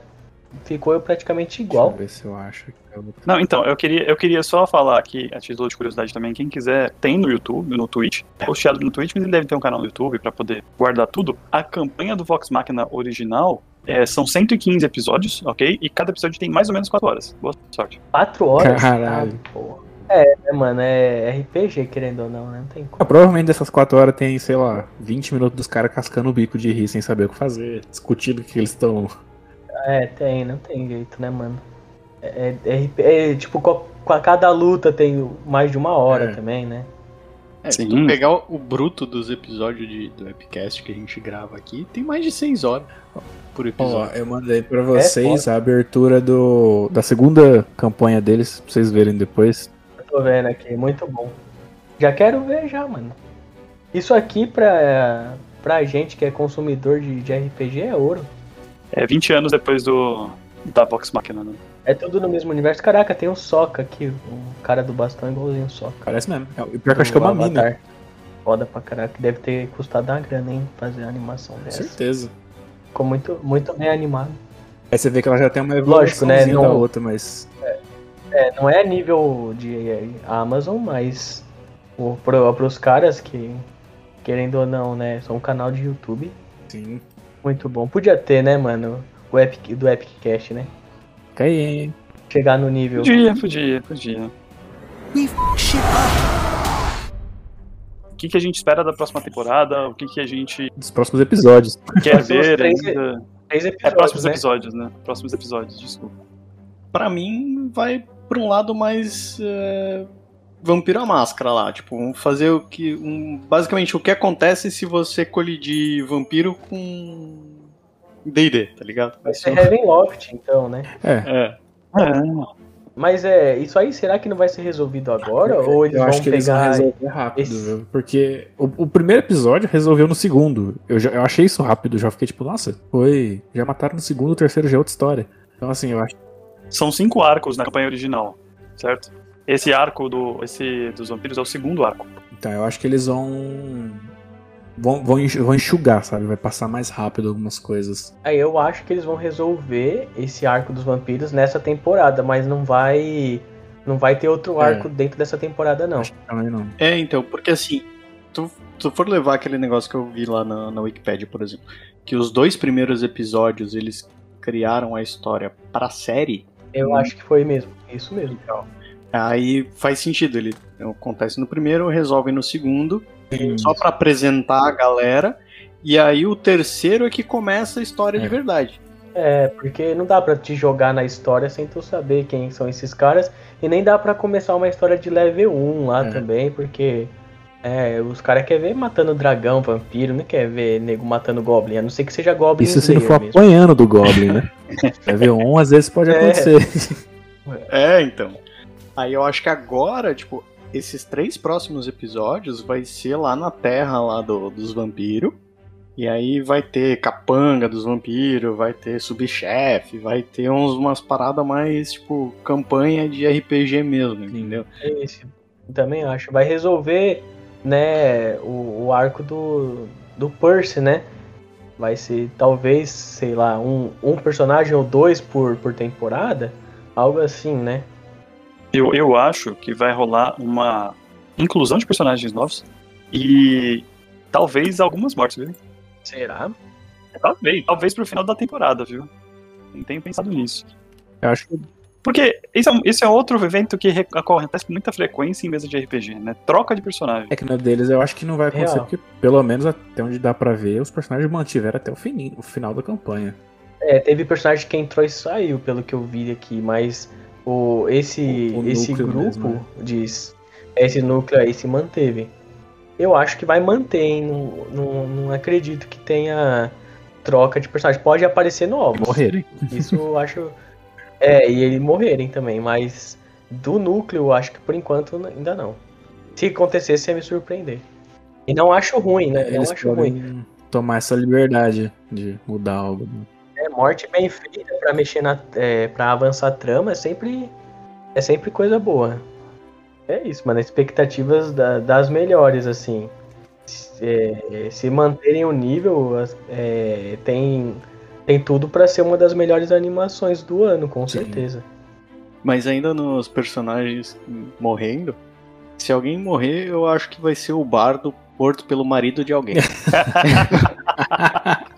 S3: ficou praticamente igual.
S2: Deixa eu ver se eu acho. que eu vou-
S1: Não, então, eu queria, eu queria só falar aqui, a título de curiosidade também, quem quiser, tem no YouTube, no Twitch, posteado no Twitch, mas ele deve ter um canal no YouTube pra poder guardar tudo. A campanha do Vox Machina original é, são 115 episódios, ok? E cada episódio tem mais ou menos 4 horas. Boa sorte.
S3: Quatro horas?
S2: Caralho.
S3: Ah, porra. É, né, mano? É RPG, querendo ou não, né? Não tem como.
S2: Ah, provavelmente dessas 4 horas tem, sei lá, 20 minutos dos caras cascando o bico de rir sem saber o que fazer, discutindo o que eles estão.
S3: É, tem, não tem jeito, né, mano? É, é, RP é, tipo, com a, cada luta tem mais de uma hora
S2: É.
S3: também, né?
S4: É, se tu pegar o, o bruto dos episódios de, do Epicast que a gente grava aqui, tem mais de 6 horas por
S2: Ó,
S4: episódio.
S2: eu mandei pra vocês a abertura do, da segunda campanha deles, pra vocês verem depois.
S3: Eu tô vendo aqui, muito bom. Já quero ver já, mano. Isso aqui pra, pra gente que é consumidor de, de RPG é ouro.
S1: É 20 anos depois do da Vox Machina, né?
S3: É tudo no mesmo universo. Caraca, tem um Soca aqui. O cara do bastão é igualzinho o Soca.
S2: Parece mesmo. É, o pior que eu acho que é uma mina.
S3: Foda pra caraca. Deve ter custado uma grana, hein? Fazer a animação dessa.
S2: certeza.
S3: Ficou muito, muito bem animado.
S2: Aí você vê que ela já tem uma
S3: Lógico,
S2: evolução
S3: né,
S2: da
S3: não-
S2: outra, mas.
S3: É, não é nível de Amazon, mas o, pro, pros caras que, querendo ou não, né, são um canal de YouTube
S2: Sim.
S3: muito bom. Podia ter, né, mano, o Epic, do Epic Cash, né?
S2: Fica aí, hein?
S3: Chegar no nível.
S1: Podia, podia, podia. O que, que a gente espera da próxima temporada? O que, que a gente
S2: Dos próximos episódios.
S1: quer ver
S3: três-
S1: ainda?
S3: Três
S1: É,
S3: episódios,
S1: próximos
S3: né?
S1: episódios, né? Próximos episódios, desculpa.
S4: Pra mim, vai pra um lado mais. é, Vampiro à máscara lá. Tipo, vamos fazer o que. Um, basicamente, o que acontece se você colidir vampiro com. DD, tá ligado? Vai
S3: É
S4: ser um-
S3: Ravenloft, então, né?
S2: É.
S4: É.
S1: É,
S3: Mas é, isso aí será que não vai ser resolvido agora? Ou eles
S2: eu
S3: vão
S2: acho que eles vão resolver rápido,
S3: esse-
S2: viu? Porque o, o primeiro episódio resolveu no segundo. Eu, já- eu achei isso rápido, já fiquei tipo, nossa, foi. Já mataram no segundo, o terceiro já é outra história. Então, assim, eu acho
S1: São cinco arcos na campanha original, certo? Esse arco do, esse dos vampiros é o segundo arco.
S2: Então, eu acho que eles vão. Vão, vão enx- vão enxugar, sabe? Vai passar mais rápido algumas coisas.
S3: Aí eu acho que eles vão resolver esse arco dos vampiros nessa temporada, mas não vai. Não vai ter outro
S2: É.
S3: arco dentro dessa temporada, não.
S2: Acho que também não.
S4: É, então, porque assim, tu, tu for levar aquele negócio que eu vi lá na, na Wikipedia, por exemplo, que os dois primeiros episódios eles criaram a história pra série,
S3: Eu
S4: Hum.
S3: acho que foi mesmo. Isso mesmo.
S4: então, Aí faz sentido, ele acontece no primeiro, resolve no segundo, só pra apresentar a galera. E aí o terceiro é que começa a história
S2: É.
S4: de verdade.
S3: É, porque não dá pra te jogar na história sem tu saber quem são esses caras. E nem dá pra começar uma história de level 1 lá
S2: É.
S3: também, porque é, os caras querem ver matando dragão, vampiro, não quer ver nego matando goblin, a não ser que seja goblin
S2: Isso se não
S3: Slayer
S2: for
S3: mesmo.
S2: apanhando do Goblin, né? Level 1 às vezes pode
S3: É.
S2: acontecer.
S4: É, então. Aí eu acho que agora, tipo, esses três próximos episódios vai ser lá na terra lá do, dos vampiros. E aí vai ter capanga dos vampiros, vai ter subchefe, vai ter uns, umas paradas mais, tipo, campanha de RPG mesmo, entendeu?
S3: É isso. Também acho. Vai resolver, né, o, o arco do, do Percy, né? Vai ser talvez, sei lá, um, um personagem ou dois por, por temporada. Algo assim, né?
S1: Eu, eu acho que vai rolar uma inclusão de personagens novos e talvez algumas mortes, viu?
S3: Será?
S1: Talvez, talvez pro final da temporada, viu? Não tenho pensado nisso.
S2: Eu acho que
S1: Porque esse é, um- esse é outro evento que re- acontece com muita frequência em mesa de RPG, né? Troca de personagem.
S2: é que no deles eu acho que não vai acontecer,
S3: Real.
S2: porque pelo menos até onde dá pra ver, os personagens mantiveram até o, fini, o final da campanha.
S3: É, teve personagem que entrou e saiu, pelo que eu vi aqui, mas o, esse,
S2: O- o
S3: esse grupo
S2: mesmo, né?
S3: diz. Esse núcleo aí se manteve. Eu acho que vai manter, hein? Não, não, não acredito que tenha troca de personagem. Pode aparecer novos.
S2: Morrerem.
S3: Isso eu acho. É, e eles morrerem também, mas do núcleo eu acho que por enquanto ainda não. Se acontecesse, ia me surpreender. E não acho ruim, né? Não
S2: Eles
S3: acho ruim.
S2: tomar essa liberdade de mudar algo. né?
S3: Morte bem feita pra mexer na. É, pra avançar a trama é sempre. É sempre coisa boa. É isso, mano. Expectativas da- das melhores, assim. Se, é, se manterem o nível, é, tem, tem tudo pra ser uma das melhores animações do ano, com
S2: Sim.
S3: certeza.
S4: Mas ainda nos personagens morrendo, se alguém morrer, eu acho que vai ser o bardo morto pelo marido de alguém.